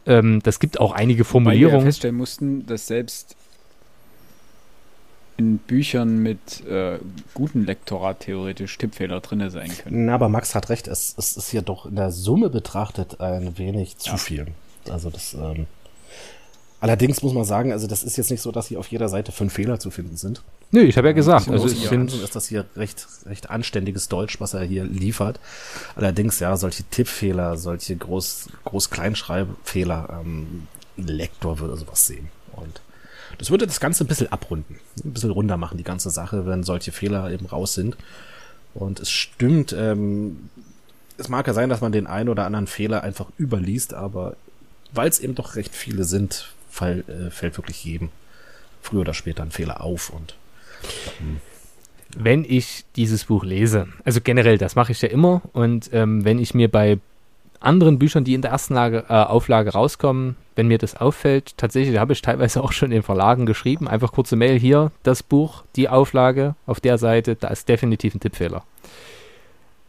Speaker 3: Ähm, das gibt auch einige
Speaker 2: Weil wir ja
Speaker 3: Formulierungen.
Speaker 2: feststellen mussten, dass selbst in Büchern mit äh, gutem Lektorat theoretisch Tippfehler drin sein können.
Speaker 1: Na, aber Max hat recht, es, es ist hier doch in der Summe betrachtet ein wenig zu
Speaker 2: Ja.
Speaker 1: viel. Also das, ähm, allerdings muss man sagen, also das ist jetzt nicht so, dass hier auf jeder Seite fünf Fehler zu finden sind.
Speaker 3: Nö, ich habe ja gesagt,
Speaker 1: Im
Speaker 3: also es sind
Speaker 1: ist das hier recht, recht anständiges Deutsch, was er hier liefert. Allerdings, ja, solche Tippfehler, solche Groß, Groß-Kleinschreibfehler, ähm, ein Lektor würde sowas sehen. Und das würde das Ganze ein bisschen abrunden, ein bisschen runder machen, die ganze Sache, wenn solche Fehler eben raus sind. Und es stimmt, ähm, es mag ja sein, dass man den einen oder anderen Fehler einfach überliest, aber weil es eben doch recht viele sind, fall, äh, fällt wirklich jedem früher oder später ein Fehler auf und
Speaker 3: wenn ich dieses Buch lese, also generell, das mache ich ja immer, und ähm, wenn ich mir bei anderen Büchern, die in der ersten Lage, äh, Auflage rauskommen, wenn mir das auffällt, tatsächlich habe ich teilweise auch schon in Verlagen geschrieben, einfach kurze Mail hier, das Buch, die Auflage auf der Seite, da ist definitiv ein Tippfehler.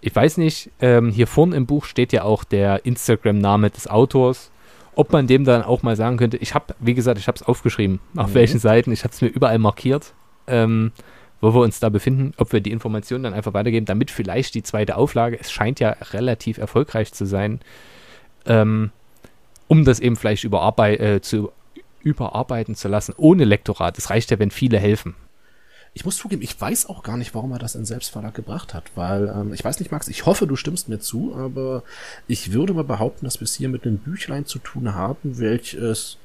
Speaker 3: Ich weiß nicht, ähm, hier vorne im Buch steht ja auch der Instagram-Name des Autors, ob man dem dann auch mal sagen könnte, ich habe, wie gesagt, ich habe es aufgeschrieben, auf
Speaker 1: Mhm.
Speaker 3: welchen Seiten, ich habe es mir überall markiert, ähm, wo wir uns da befinden, ob wir die Informationen dann einfach weitergeben, damit vielleicht die zweite Auflage, es scheint ja relativ erfolgreich zu sein, ähm, um das eben vielleicht überarbei äh, zu überarbeiten zu lassen, ohne Lektorat. Es reicht ja, wenn viele helfen.
Speaker 1: Ich muss zugeben, ich weiß auch gar nicht, warum er das in Selbstverlag gebracht hat, weil ähm, ich weiß nicht, Max, ich hoffe, du stimmst mir zu, aber ich würde mal behaupten, dass wir es hier mit einem Büchlein zu tun haben, welches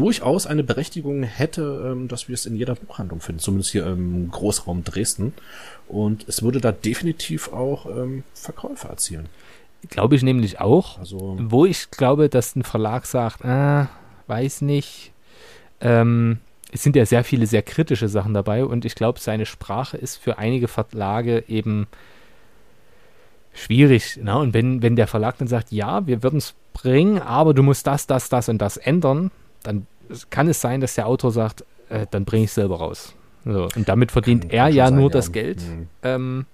Speaker 1: durchaus eine Berechtigung hätte, ähm, dass wir es in jeder Buchhandlung finden, zumindest hier im Großraum Dresden. Und es würde da definitiv auch ähm, Verkäufe erzielen.
Speaker 3: Glaube ich nämlich auch.
Speaker 1: Also
Speaker 3: Wo ich glaube, dass ein Verlag sagt, ah, weiß nicht. Ähm, es sind ja sehr viele sehr kritische Sachen dabei und ich glaube, seine Sprache ist für einige Verlage eben schwierig. Na? Und wenn, wenn der Verlag dann sagt, ja, wir würden es bringen, aber du musst das, das, das und das ändern, dann kann es sein, dass der Autor sagt, äh, dann bringe ich es selber raus. So, und damit verdient
Speaker 1: Kann-
Speaker 3: er
Speaker 1: kann
Speaker 3: ja
Speaker 1: schon
Speaker 3: nur
Speaker 1: sein,
Speaker 3: das
Speaker 1: ja.
Speaker 3: Geld.
Speaker 1: Mhm.
Speaker 3: Ähm,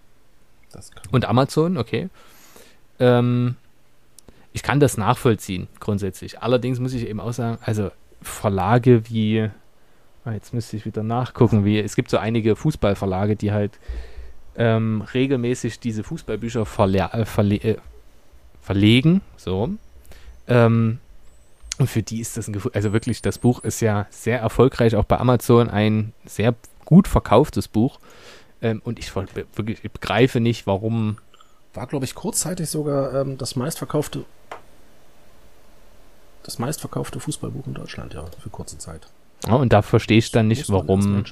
Speaker 1: Das
Speaker 3: und Amazon, okay. Ähm, ich kann das nachvollziehen, grundsätzlich. Allerdings muss ich eben auch sagen, also Verlage wie, ah, jetzt müsste ich wieder nachgucken, wie, es gibt so einige Fußballverlage, die halt ähm, regelmäßig diese Fußballbücher verle äh, verle äh, verlegen, so. Ähm, und für die ist das ein Gefühl, also wirklich, das Buch ist ja sehr erfolgreich, auch bei Amazon ein sehr gut verkauftes Buch. Ähm, und ich, wirklich, ich begreife nicht, warum
Speaker 1: War, glaube ich, kurzzeitig sogar ähm, das meistverkaufte das meistverkaufte Fußballbuch in Deutschland, ja, für kurze Zeit.
Speaker 3: Ja, und da verstehe ich dann nicht, warum,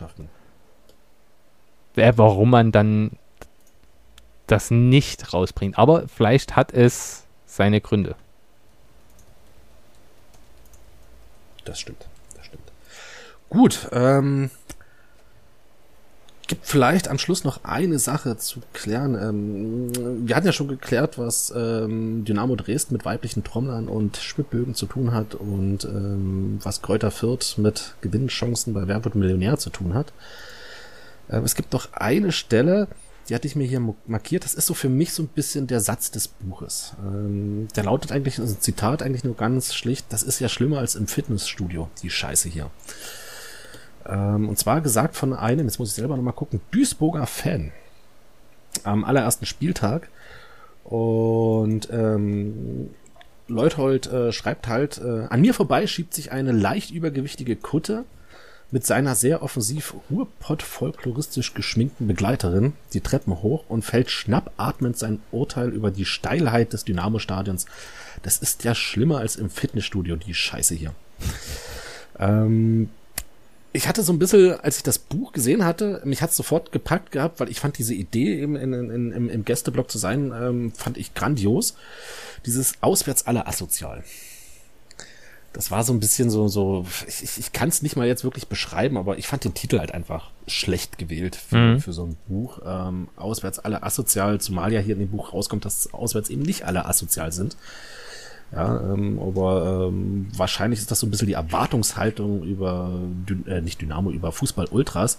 Speaker 3: äh, warum man dann das nicht rausbringt. Aber vielleicht hat es seine Gründe.
Speaker 1: Das stimmt, das stimmt. Gut, ähm, gibt vielleicht am Schluss noch eine Sache zu klären. Ähm, wir hatten ja schon geklärt, was ähm, Dynamo Dresden mit weiblichen Trommlern und Schwibbögen zu tun hat und ähm, was Kräuter Fürth mit Gewinnchancen bei Wer wird Millionär zu tun hat. Äh, es gibt noch eine Stelle, die hatte ich mir hier markiert. Das ist so für mich so ein bisschen der Satz des Buches. Ähm, der lautet eigentlich, also ein Zitat eigentlich nur ganz schlicht, das ist ja schlimmer als im Fitnessstudio, die Scheiße hier. Ähm, und zwar gesagt von einem, jetzt muss ich selber nochmal gucken, Duisburger Fan. Am allerersten Spieltag. Und ähm, Leuthold äh, schreibt halt, äh, an mir vorbei schiebt sich eine leicht übergewichtige Kutte mit seiner sehr offensiv Ruhrpott-folkloristisch geschminkten Begleiterin die Treppen hoch und fällt schnappatmend sein Urteil über die Steilheit des Dynamo-Stadions. Das ist ja schlimmer als im Fitnessstudio, die Scheiße hier. Ähm, ich hatte so ein bisschen, als ich das Buch gesehen hatte, mich hat sofort gepackt gehabt, weil ich fand diese Idee eben in, in, in, im Gästeblock zu sein, ähm, fand ich grandios. Dieses Auswärts aller asozial. Das war so ein bisschen so, so, ich, ich, ich kann es nicht mal jetzt wirklich beschreiben, aber ich fand den Titel halt einfach schlecht gewählt für,
Speaker 3: Mhm.
Speaker 1: für so ein Buch. Ähm, auswärts alle asozial, zumal ja hier in dem Buch rauskommt, dass auswärts eben nicht alle asozial sind. Ja, ähm, aber ähm, wahrscheinlich ist das so ein bisschen die Erwartungshaltung über, äh, nicht Dynamo, über Fußball-Ultras.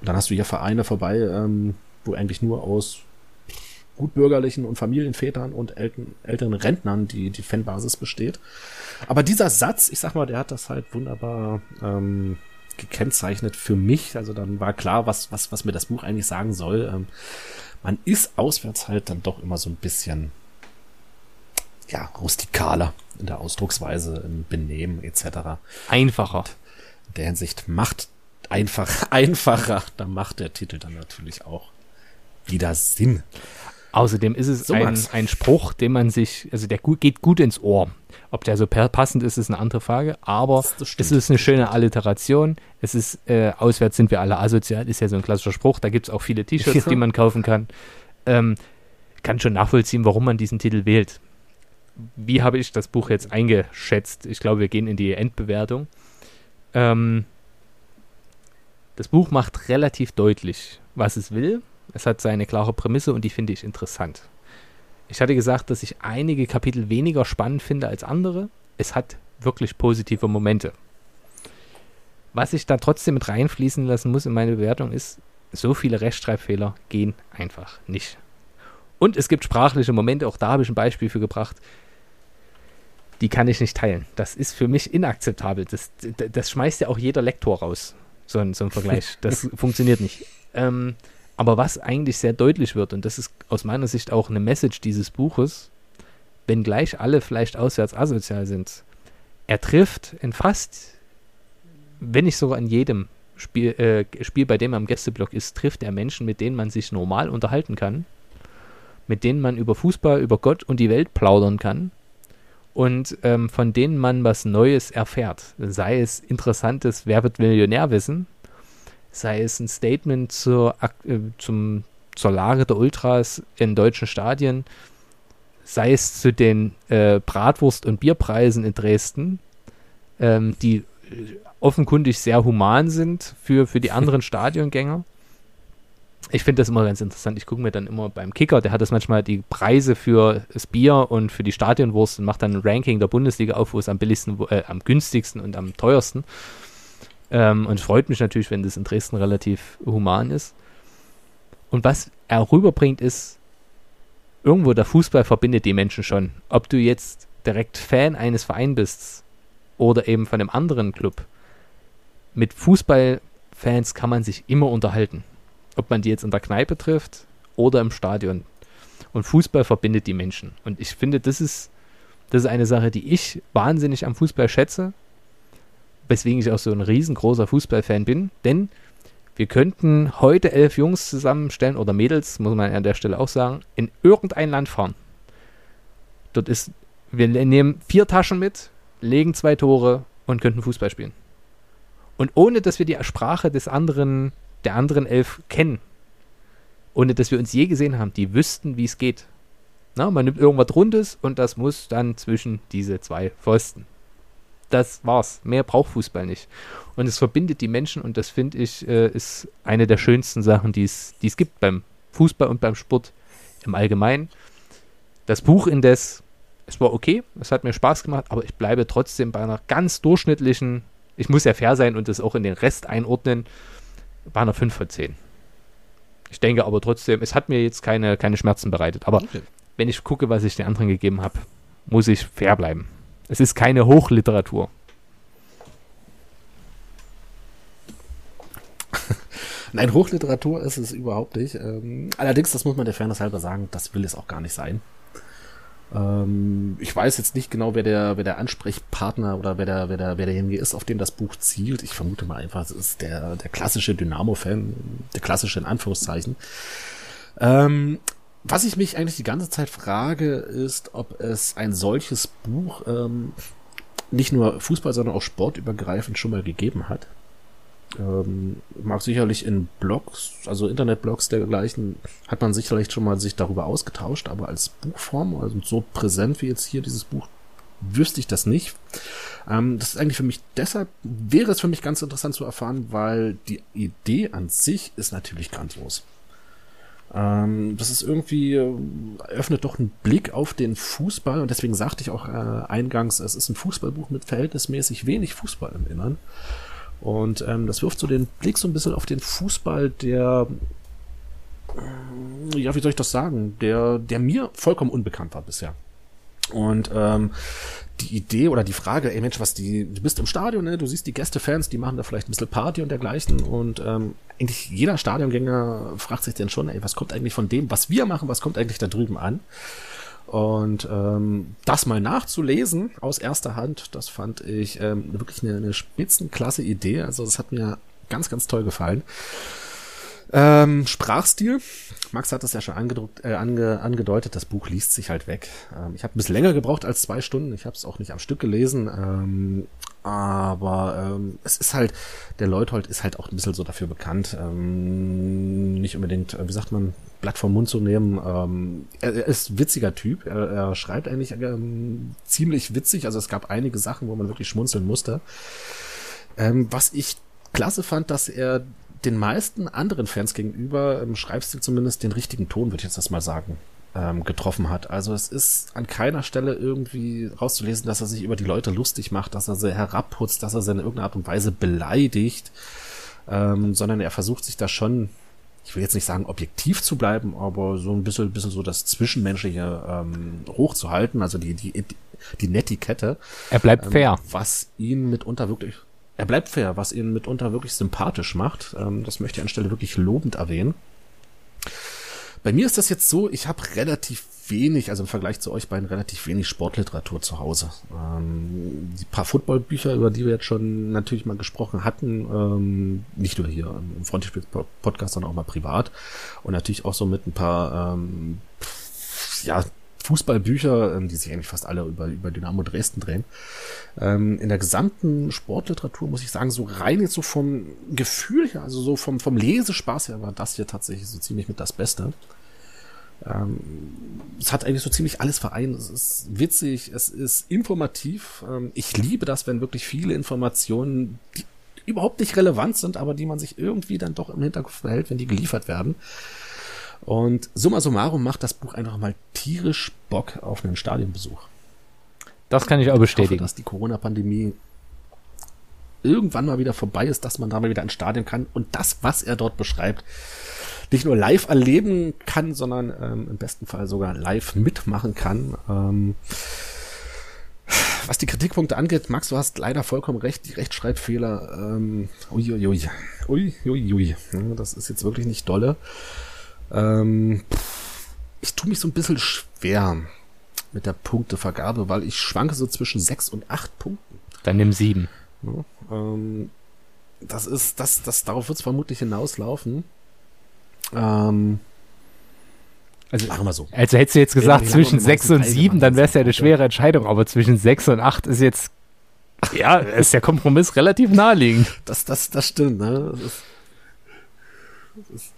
Speaker 1: Und dann hast du hier Vereine vorbei, ähm, wo eigentlich nur aus gutbürgerlichen und Familienvätern und älten, älteren Rentnern die, die Fanbasis besteht. Aber dieser Satz, ich sag mal, der hat das halt wunderbar ähm, gekennzeichnet für mich. Also dann war klar, was, was, was mir das Buch eigentlich sagen soll. Ähm, man ist auswärts halt dann doch immer so ein bisschen ja, rustikaler in der Ausdrucksweise, im Benehmen etc.
Speaker 3: Einfacher.
Speaker 1: In der Hinsicht macht einfach einfacher, da macht der Titel dann natürlich auch wieder Sinn.
Speaker 3: Außerdem ist es
Speaker 1: So,
Speaker 3: ein, ein Spruch, den man sich, also der gut, geht gut ins Ohr. Ob der so passend ist, ist eine andere Frage, aber
Speaker 1: Das-
Speaker 3: es ist eine schöne Alliteration. Es ist, äh, auswärts sind wir alle asozial, ist ja so ein klassischer Spruch. Da gibt es auch viele T-Shirts,
Speaker 1: Ja.
Speaker 3: die man kaufen kann. Ähm, kann schon nachvollziehen, warum man diesen Titel wählt. Wie habe ich das Buch jetzt eingeschätzt? Ich glaube, wir gehen in die Endbewertung. Ähm, das Buch macht relativ deutlich, was es will. Es hat seine klare Prämisse und die finde ich interessant. Ich hatte gesagt, dass ich einige Kapitel weniger spannend finde als andere. Es hat wirklich positive Momente. Was ich da trotzdem mit reinfließen lassen muss in meine Bewertung ist, so viele Rechtschreibfehler gehen einfach nicht. Und es gibt sprachliche Momente, auch da habe ich ein Beispiel für gebracht, die kann ich nicht teilen. Das ist für mich inakzeptabel. Das, das, schmeißt ja auch jeder Lektor raus, so ein, so ein Vergleich. Das funktioniert nicht. Ähm, aber was eigentlich sehr deutlich wird, und das ist aus meiner Sicht auch eine Message dieses Buches, wenngleich alle vielleicht auswärts asozial sind, er trifft in fast, wenn nicht sogar in jedem Spiel, äh, Spiel, bei dem er am Gästeblock ist, trifft er Menschen, mit denen man sich normal unterhalten kann, mit denen man über Fußball, über Gott und die Welt plaudern kann und ähm, von denen man was Neues erfährt. Sei es interessantes Wer wird Millionärwissen, sei es ein Statement zur, äh, zum, zur Lage der Ultras in deutschen Stadien, sei es zu den äh, Bratwurst- und Bierpreisen in Dresden, ähm, die äh, offenkundig sehr human sind für, für die anderen Stadiongänger. Ich finde das immer ganz interessant. Ich gucke mir dann immer beim Kicker, der hat das manchmal die Preise für das Bier und für die Stadionwurst und macht dann ein Ranking der Bundesliga auf, wo es am billigsten, äh, am günstigsten und am teuersten. Ähm, und freut mich natürlich, wenn das in Dresden relativ human ist. Und was er rüberbringt, ist, irgendwo der Fußball verbindet die Menschen schon. Ob du jetzt direkt Fan eines Vereins bist oder eben von einem anderen Club. Mit Fußballfans kann man sich immer unterhalten. Ob man die jetzt in der Kneipe trifft oder im Stadion. Und Fußball verbindet die Menschen. Und ich finde, das ist, das ist eine Sache, die ich wahnsinnig am Fußball schätze. Weswegen ich auch so ein riesengroßer Fußballfan bin. Denn wir könnten heute elf Jungs zusammenstellen oder Mädels, muss man an der Stelle auch sagen, in irgendein Land fahren. Dort ist, wir nehmen vier Taschen mit, legen zwei Tore und könnten Fußball spielen. Und ohne dass wir die Sprache des anderen, der anderen elf kennen, ohne dass wir uns je gesehen haben, die wüssten, wie es geht. Na, man nimmt irgendwas Rundes und das muss dann zwischen diese zwei Pfosten. Das war's. Mehr braucht Fußball nicht. Und es verbindet die Menschen und das finde ich äh, ist eine der schönsten Sachen, die es gibt beim Fußball und beim Sport im Allgemeinen. Das Buch indes, es war okay, es hat mir Spaß gemacht, aber ich bleibe trotzdem bei einer ganz durchschnittlichen, ich muss ja fair sein und das auch in den Rest einordnen, bei einer 5 von 10. Ich denke aber trotzdem, es hat mir jetzt keine, keine Schmerzen bereitet. Aber okay. wenn ich gucke, was ich den anderen gegeben habe, muss ich fair bleiben. Es ist keine Hochliteratur.
Speaker 1: Nein, Hochliteratur ist es überhaupt nicht. Ähm, allerdings, das muss man der Fairness halber sagen, das will es auch gar nicht sein. Ähm, ich weiß jetzt nicht genau, wer der, wer der Ansprechpartner oder wer der, wer der, wer derjenige ist, auf den das Buch zielt. Ich vermute mal einfach, es ist der, der klassische Dynamo-Fan, der klassische in Anführungszeichen. Ähm, was ich mich eigentlich die ganze Zeit frage, ist, ob es ein solches Buch ähm, nicht nur Fußball, sondern auch sportübergreifend schon mal gegeben hat. Ähm, mag sicherlich in Blogs, also Internetblogs dergleichen, hat man sicherlich schon mal sich darüber ausgetauscht, aber als Buchform, also so präsent wie jetzt hier dieses Buch, wüsste ich das nicht. Ähm, das ist eigentlich für mich deshalb, wäre es für mich ganz interessant zu erfahren, weil die Idee an sich ist natürlich grandios. Ähm, das ist irgendwie, äh, öffnet doch einen Blick auf den Fußball und deswegen sagte ich auch äh, eingangs, es ist ein Fußballbuch mit verhältnismäßig wenig Fußball im Innern. Und ähm, das wirft so den Blick so ein bisschen auf den Fußball, der, äh, ja, wie soll ich das sagen, der, der mir vollkommen unbekannt war bisher. Und ähm, die Idee oder die Frage, ey Mensch, was die, du bist im Stadion, ne? du siehst die Gästefans, die machen da vielleicht ein bisschen Party und dergleichen und ähm, eigentlich jeder Stadiongänger fragt sich dann schon, ey, was kommt eigentlich von dem, was wir machen, was kommt eigentlich da drüben an? Und ähm, das mal nachzulesen aus erster Hand, das fand ich ähm, wirklich eine, eine spitzenklasse Idee. Also das hat mir ganz, ganz toll gefallen. Ähm, Sprachstil. Max hat das ja schon angedruckt, äh, ange, angedeutet, das Buch liest sich halt weg. Ähm, ich habe ein bisschen länger gebraucht als zwei Stunden. Ich habe es auch nicht am Stück gelesen. Ähm, aber ähm, es ist halt, der Leuthold ist halt auch ein bisschen so dafür bekannt, ähm, nicht unbedingt, äh, wie sagt man, Blatt vom Mund zu nehmen. Ähm, er, er ist witziger Typ. Er, er schreibt eigentlich ähm, ziemlich witzig. Also es gab einige Sachen, wo man wirklich schmunzeln musste. Ähm, was ich klasse fand, dass er den meisten anderen Fans gegenüber im Schreibstil zumindest den richtigen Ton, würde ich jetzt das mal sagen, ähm, getroffen hat. Also es ist an keiner Stelle irgendwie rauszulesen, dass er sich über die Leute lustig macht, dass er sie herabputzt, dass er sie in irgendeiner Art und Weise beleidigt, ähm, sondern er versucht sich da schon, ich will jetzt nicht sagen objektiv zu bleiben, aber so ein bisschen, bisschen so das Zwischenmenschliche ähm, hochzuhalten, also die, die, die Netiquette.
Speaker 3: Er bleibt
Speaker 1: ähm,
Speaker 3: fair.
Speaker 1: Was ihn mitunter wirklich er bleibt fair, was ihn mitunter wirklich sympathisch macht. Ähm, das möchte ich an Stelle wirklich lobend erwähnen. Bei mir ist das jetzt so, ich habe relativ wenig, also im Vergleich zu euch beiden, relativ wenig Sportliteratur zu Hause. Ähm, die paar Footballbücher, über die wir jetzt schon natürlich mal gesprochen hatten, ähm, nicht nur hier im Frontispiel-Podcast, sondern auch mal privat. Und natürlich auch so mit ein paar ähm, ja, Fußballbücher, ähm, die sich eigentlich fast alle über, über Dynamo Dresden drehen. Ähm, in der gesamten Sportliteratur muss ich sagen, so rein jetzt so vom Gefühl her, also so vom, vom Lesespaß her war das hier tatsächlich so ziemlich mit das Beste. Ähm, es hat eigentlich so ziemlich alles vereint. Es ist witzig, es ist informativ. Ähm, ich liebe das, wenn wirklich viele Informationen, die überhaupt nicht relevant sind, aber die man sich irgendwie dann doch im Hinterkopf behält, wenn die geliefert werden. Und summa summarum macht das Buch einfach mal tierisch Bock auf einen Stadionbesuch.
Speaker 3: Das kann ich auch bestätigen. Ich hoffe,
Speaker 1: dass die Corona-Pandemie irgendwann mal wieder vorbei ist, dass man da mal wieder ins Stadion kann und das, was er dort beschreibt, nicht nur live erleben kann, sondern ähm, im besten Fall sogar live mitmachen kann. Ähm, was die Kritikpunkte angeht, Max, du hast leider vollkommen recht, die Rechtschreibfehler, ähm, uiuiui, uiuiui, ja, das ist jetzt wirklich nicht dolle. Ähm, ich tue mich so ein bisschen schwer mit der Punktevergabe, weil ich schwanke so zwischen sechs und acht Punkten.
Speaker 3: Dann nimm sieben.
Speaker 1: Ja, ähm, das ist, das, das, darauf wird es vermutlich hinauslaufen. Ähm,
Speaker 3: Also,
Speaker 1: machen wir so.
Speaker 3: also hättest du jetzt gesagt, zwischen
Speaker 1: auch
Speaker 3: 6
Speaker 1: den
Speaker 3: und
Speaker 1: ganzen
Speaker 3: 7, dann wäre es ja eine schwere Entscheidung, aber zwischen 6 und 8 ist jetzt, ja, ist der Kompromiss relativ naheliegend.
Speaker 1: Das, das, das stimmt, ne? Das ist, das ist,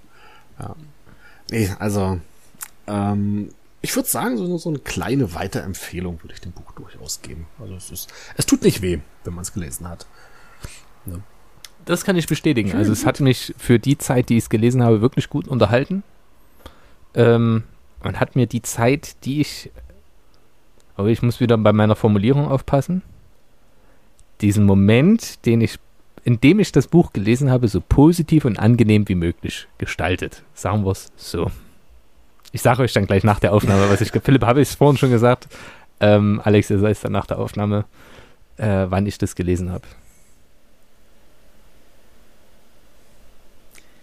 Speaker 1: ja. Nee, also, ähm, ich würde sagen, so, so eine kleine Weiterempfehlung würde ich dem Buch durchaus geben. Also es ist, es tut nicht weh, wenn man es gelesen hat.
Speaker 3: Das kann ich bestätigen. Also es hat mich für die Zeit, die ich es gelesen habe, wirklich gut unterhalten. Ähm, und hat mir die Zeit, die ich, aber ich muss wieder bei meiner Formulierung aufpassen, diesen Moment, den ich, in dem ich das Buch gelesen habe, so positiv und angenehm wie möglich gestaltet. Sagen wir es so. Ich sage euch dann gleich nach der Aufnahme, was ich, Philipp habe ich es vorhin schon gesagt. Ähm, Alex, ihr seid dann nach der Aufnahme, äh, wann ich das gelesen habe.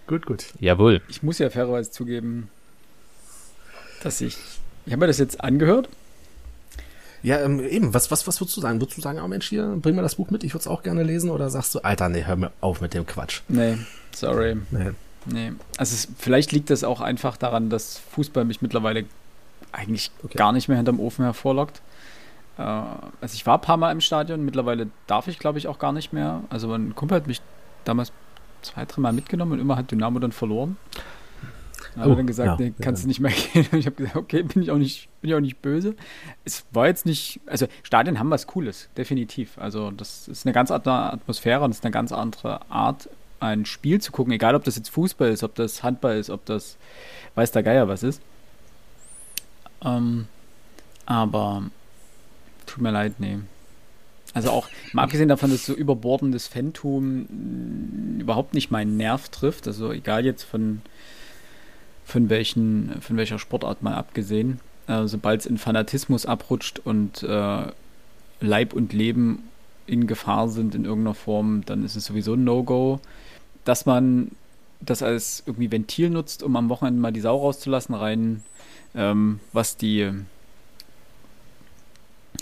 Speaker 1: Gut, gut.
Speaker 3: Jawohl.
Speaker 2: Ich muss ja fairerweise zugeben, dass ich. Ich habe mir das jetzt angehört.
Speaker 1: Ja, ähm, eben, was, was, was würdest du sagen? Würdest du sagen, oh Mensch, hier, bring mir das Buch mit, ich würde es auch gerne lesen? Oder sagst du, Alter, nee, hör mir auf mit dem Quatsch.
Speaker 2: Nee, sorry.
Speaker 1: Nee.
Speaker 2: Nee. Also es, vielleicht liegt das auch einfach daran, dass Fußball mich mittlerweile eigentlich
Speaker 1: Okay.
Speaker 2: gar nicht mehr hinterm Ofen hervorlockt. Äh, also ich war ein paar Mal im Stadion, mittlerweile darf ich glaube ich auch gar nicht mehr. Also mein Kumpel hat mich damals zwei, drei Mal mitgenommen und immer hat Dynamo dann verloren. Dann hat
Speaker 1: Oh,
Speaker 2: er dann gesagt,
Speaker 1: ja,
Speaker 2: nee, kannst
Speaker 1: ja.
Speaker 2: du nicht mehr gehen. Und ich habe gesagt, okay, bin ich auch nicht, bin ich auch nicht böse. Es war jetzt nicht, also Stadien haben was Cooles, definitiv. Also das ist eine ganz andere Atmosphäre und es ist eine ganz andere Art, ein Spiel zu gucken, egal ob das jetzt Fußball ist, ob das Handball ist, ob das weiß der Geier was ist. Ähm, aber tut mir leid, nee. Also auch, mal abgesehen davon, dass so überbordendes Phantom mh, überhaupt nicht meinen Nerv trifft, also egal jetzt von, von, welchen, von welcher Sportart mal abgesehen, äh, sobald es in Fanatismus abrutscht und äh, Leib und Leben in Gefahr sind in irgendeiner Form, dann ist es sowieso ein No-Go. Dass man das als irgendwie Ventil nutzt, um am Wochenende mal die Sau rauszulassen, rein ähm, was die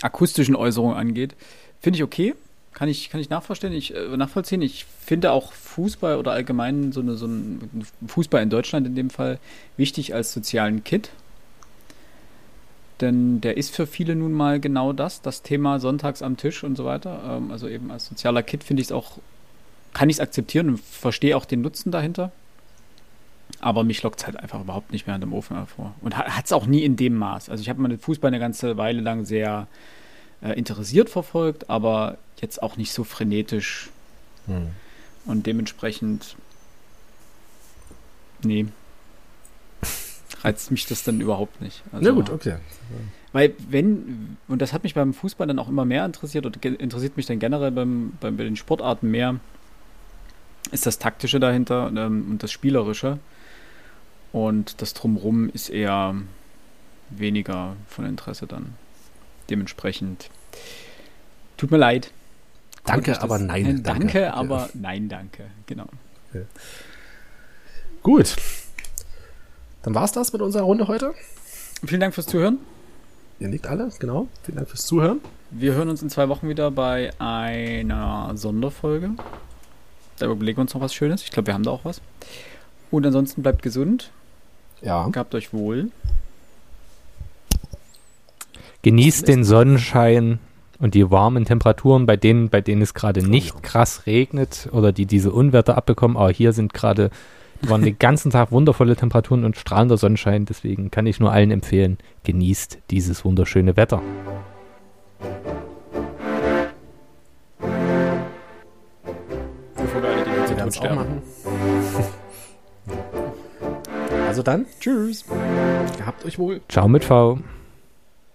Speaker 2: akustischen Äußerungen angeht, finde ich okay. Kann ich, kann ich nachvollziehen. Ich, äh, nachvollziehen. Ich finde auch Fußball oder allgemein so, eine, so ein Fußball in Deutschland in dem Fall wichtig als sozialen Kit. Denn der ist für viele nun mal genau das, das Thema sonntags am Tisch und so weiter. Ähm, also eben als sozialer Kit finde ich es auch, kann ich es akzeptieren und verstehe auch den Nutzen dahinter. Aber mich lockt es halt einfach überhaupt nicht mehr an dem Ofen hervor. Und hat es auch nie in dem Maß. Also ich habe meinen Fußball eine ganze Weile lang sehr äh, interessiert verfolgt, aber jetzt auch nicht so frenetisch
Speaker 1: Hm.
Speaker 2: und dementsprechend, nee, reizt mich das dann überhaupt nicht. Also,
Speaker 1: Na gut, okay.
Speaker 2: Weil wenn, und das hat mich beim Fußball dann auch immer mehr interessiert oder interessiert mich dann generell beim, beim, bei den Sportarten mehr, ist das Taktische dahinter ähm, und das Spielerische. Und das Drumrum ist eher weniger von Interesse dann. Dementsprechend. Tut mir leid.
Speaker 1: Danke,
Speaker 2: ich
Speaker 1: aber
Speaker 2: das-
Speaker 1: nein,
Speaker 2: Äh,
Speaker 1: danke.
Speaker 2: Danke,
Speaker 1: Ja.
Speaker 2: aber nein, danke. Genau.
Speaker 1: Gut. Dann war's das mit unserer Runde heute.
Speaker 2: Vielen Dank fürs Zuhören.
Speaker 1: Ihr nickt alle, genau. Vielen Dank fürs Zuhören.
Speaker 2: Wir hören uns in zwei Wochen wieder bei einer Sonderfolge. Da überlegen wir uns noch was Schönes. Ich glaube, wir haben da auch was. Und ansonsten bleibt gesund.
Speaker 1: Ja.
Speaker 2: Gehabt euch wohl.
Speaker 3: Genießt den Sonnenschein und die warmen Temperaturen, bei denen, bei denen es gerade nicht krass regnet oder die diese Unwetter abbekommen. Aber hier sind gerade, waren den ganzen Tag wundervolle Temperaturen und strahlender Sonnenschein. Deswegen kann ich nur allen empfehlen, genießt dieses wunderschöne Wetter.
Speaker 2: Bevor wir alle die ganze Zeit sterben.
Speaker 1: machen. Also dann,
Speaker 2: Tschüss.
Speaker 1: gehabt euch wohl.
Speaker 3: Ciao mit V.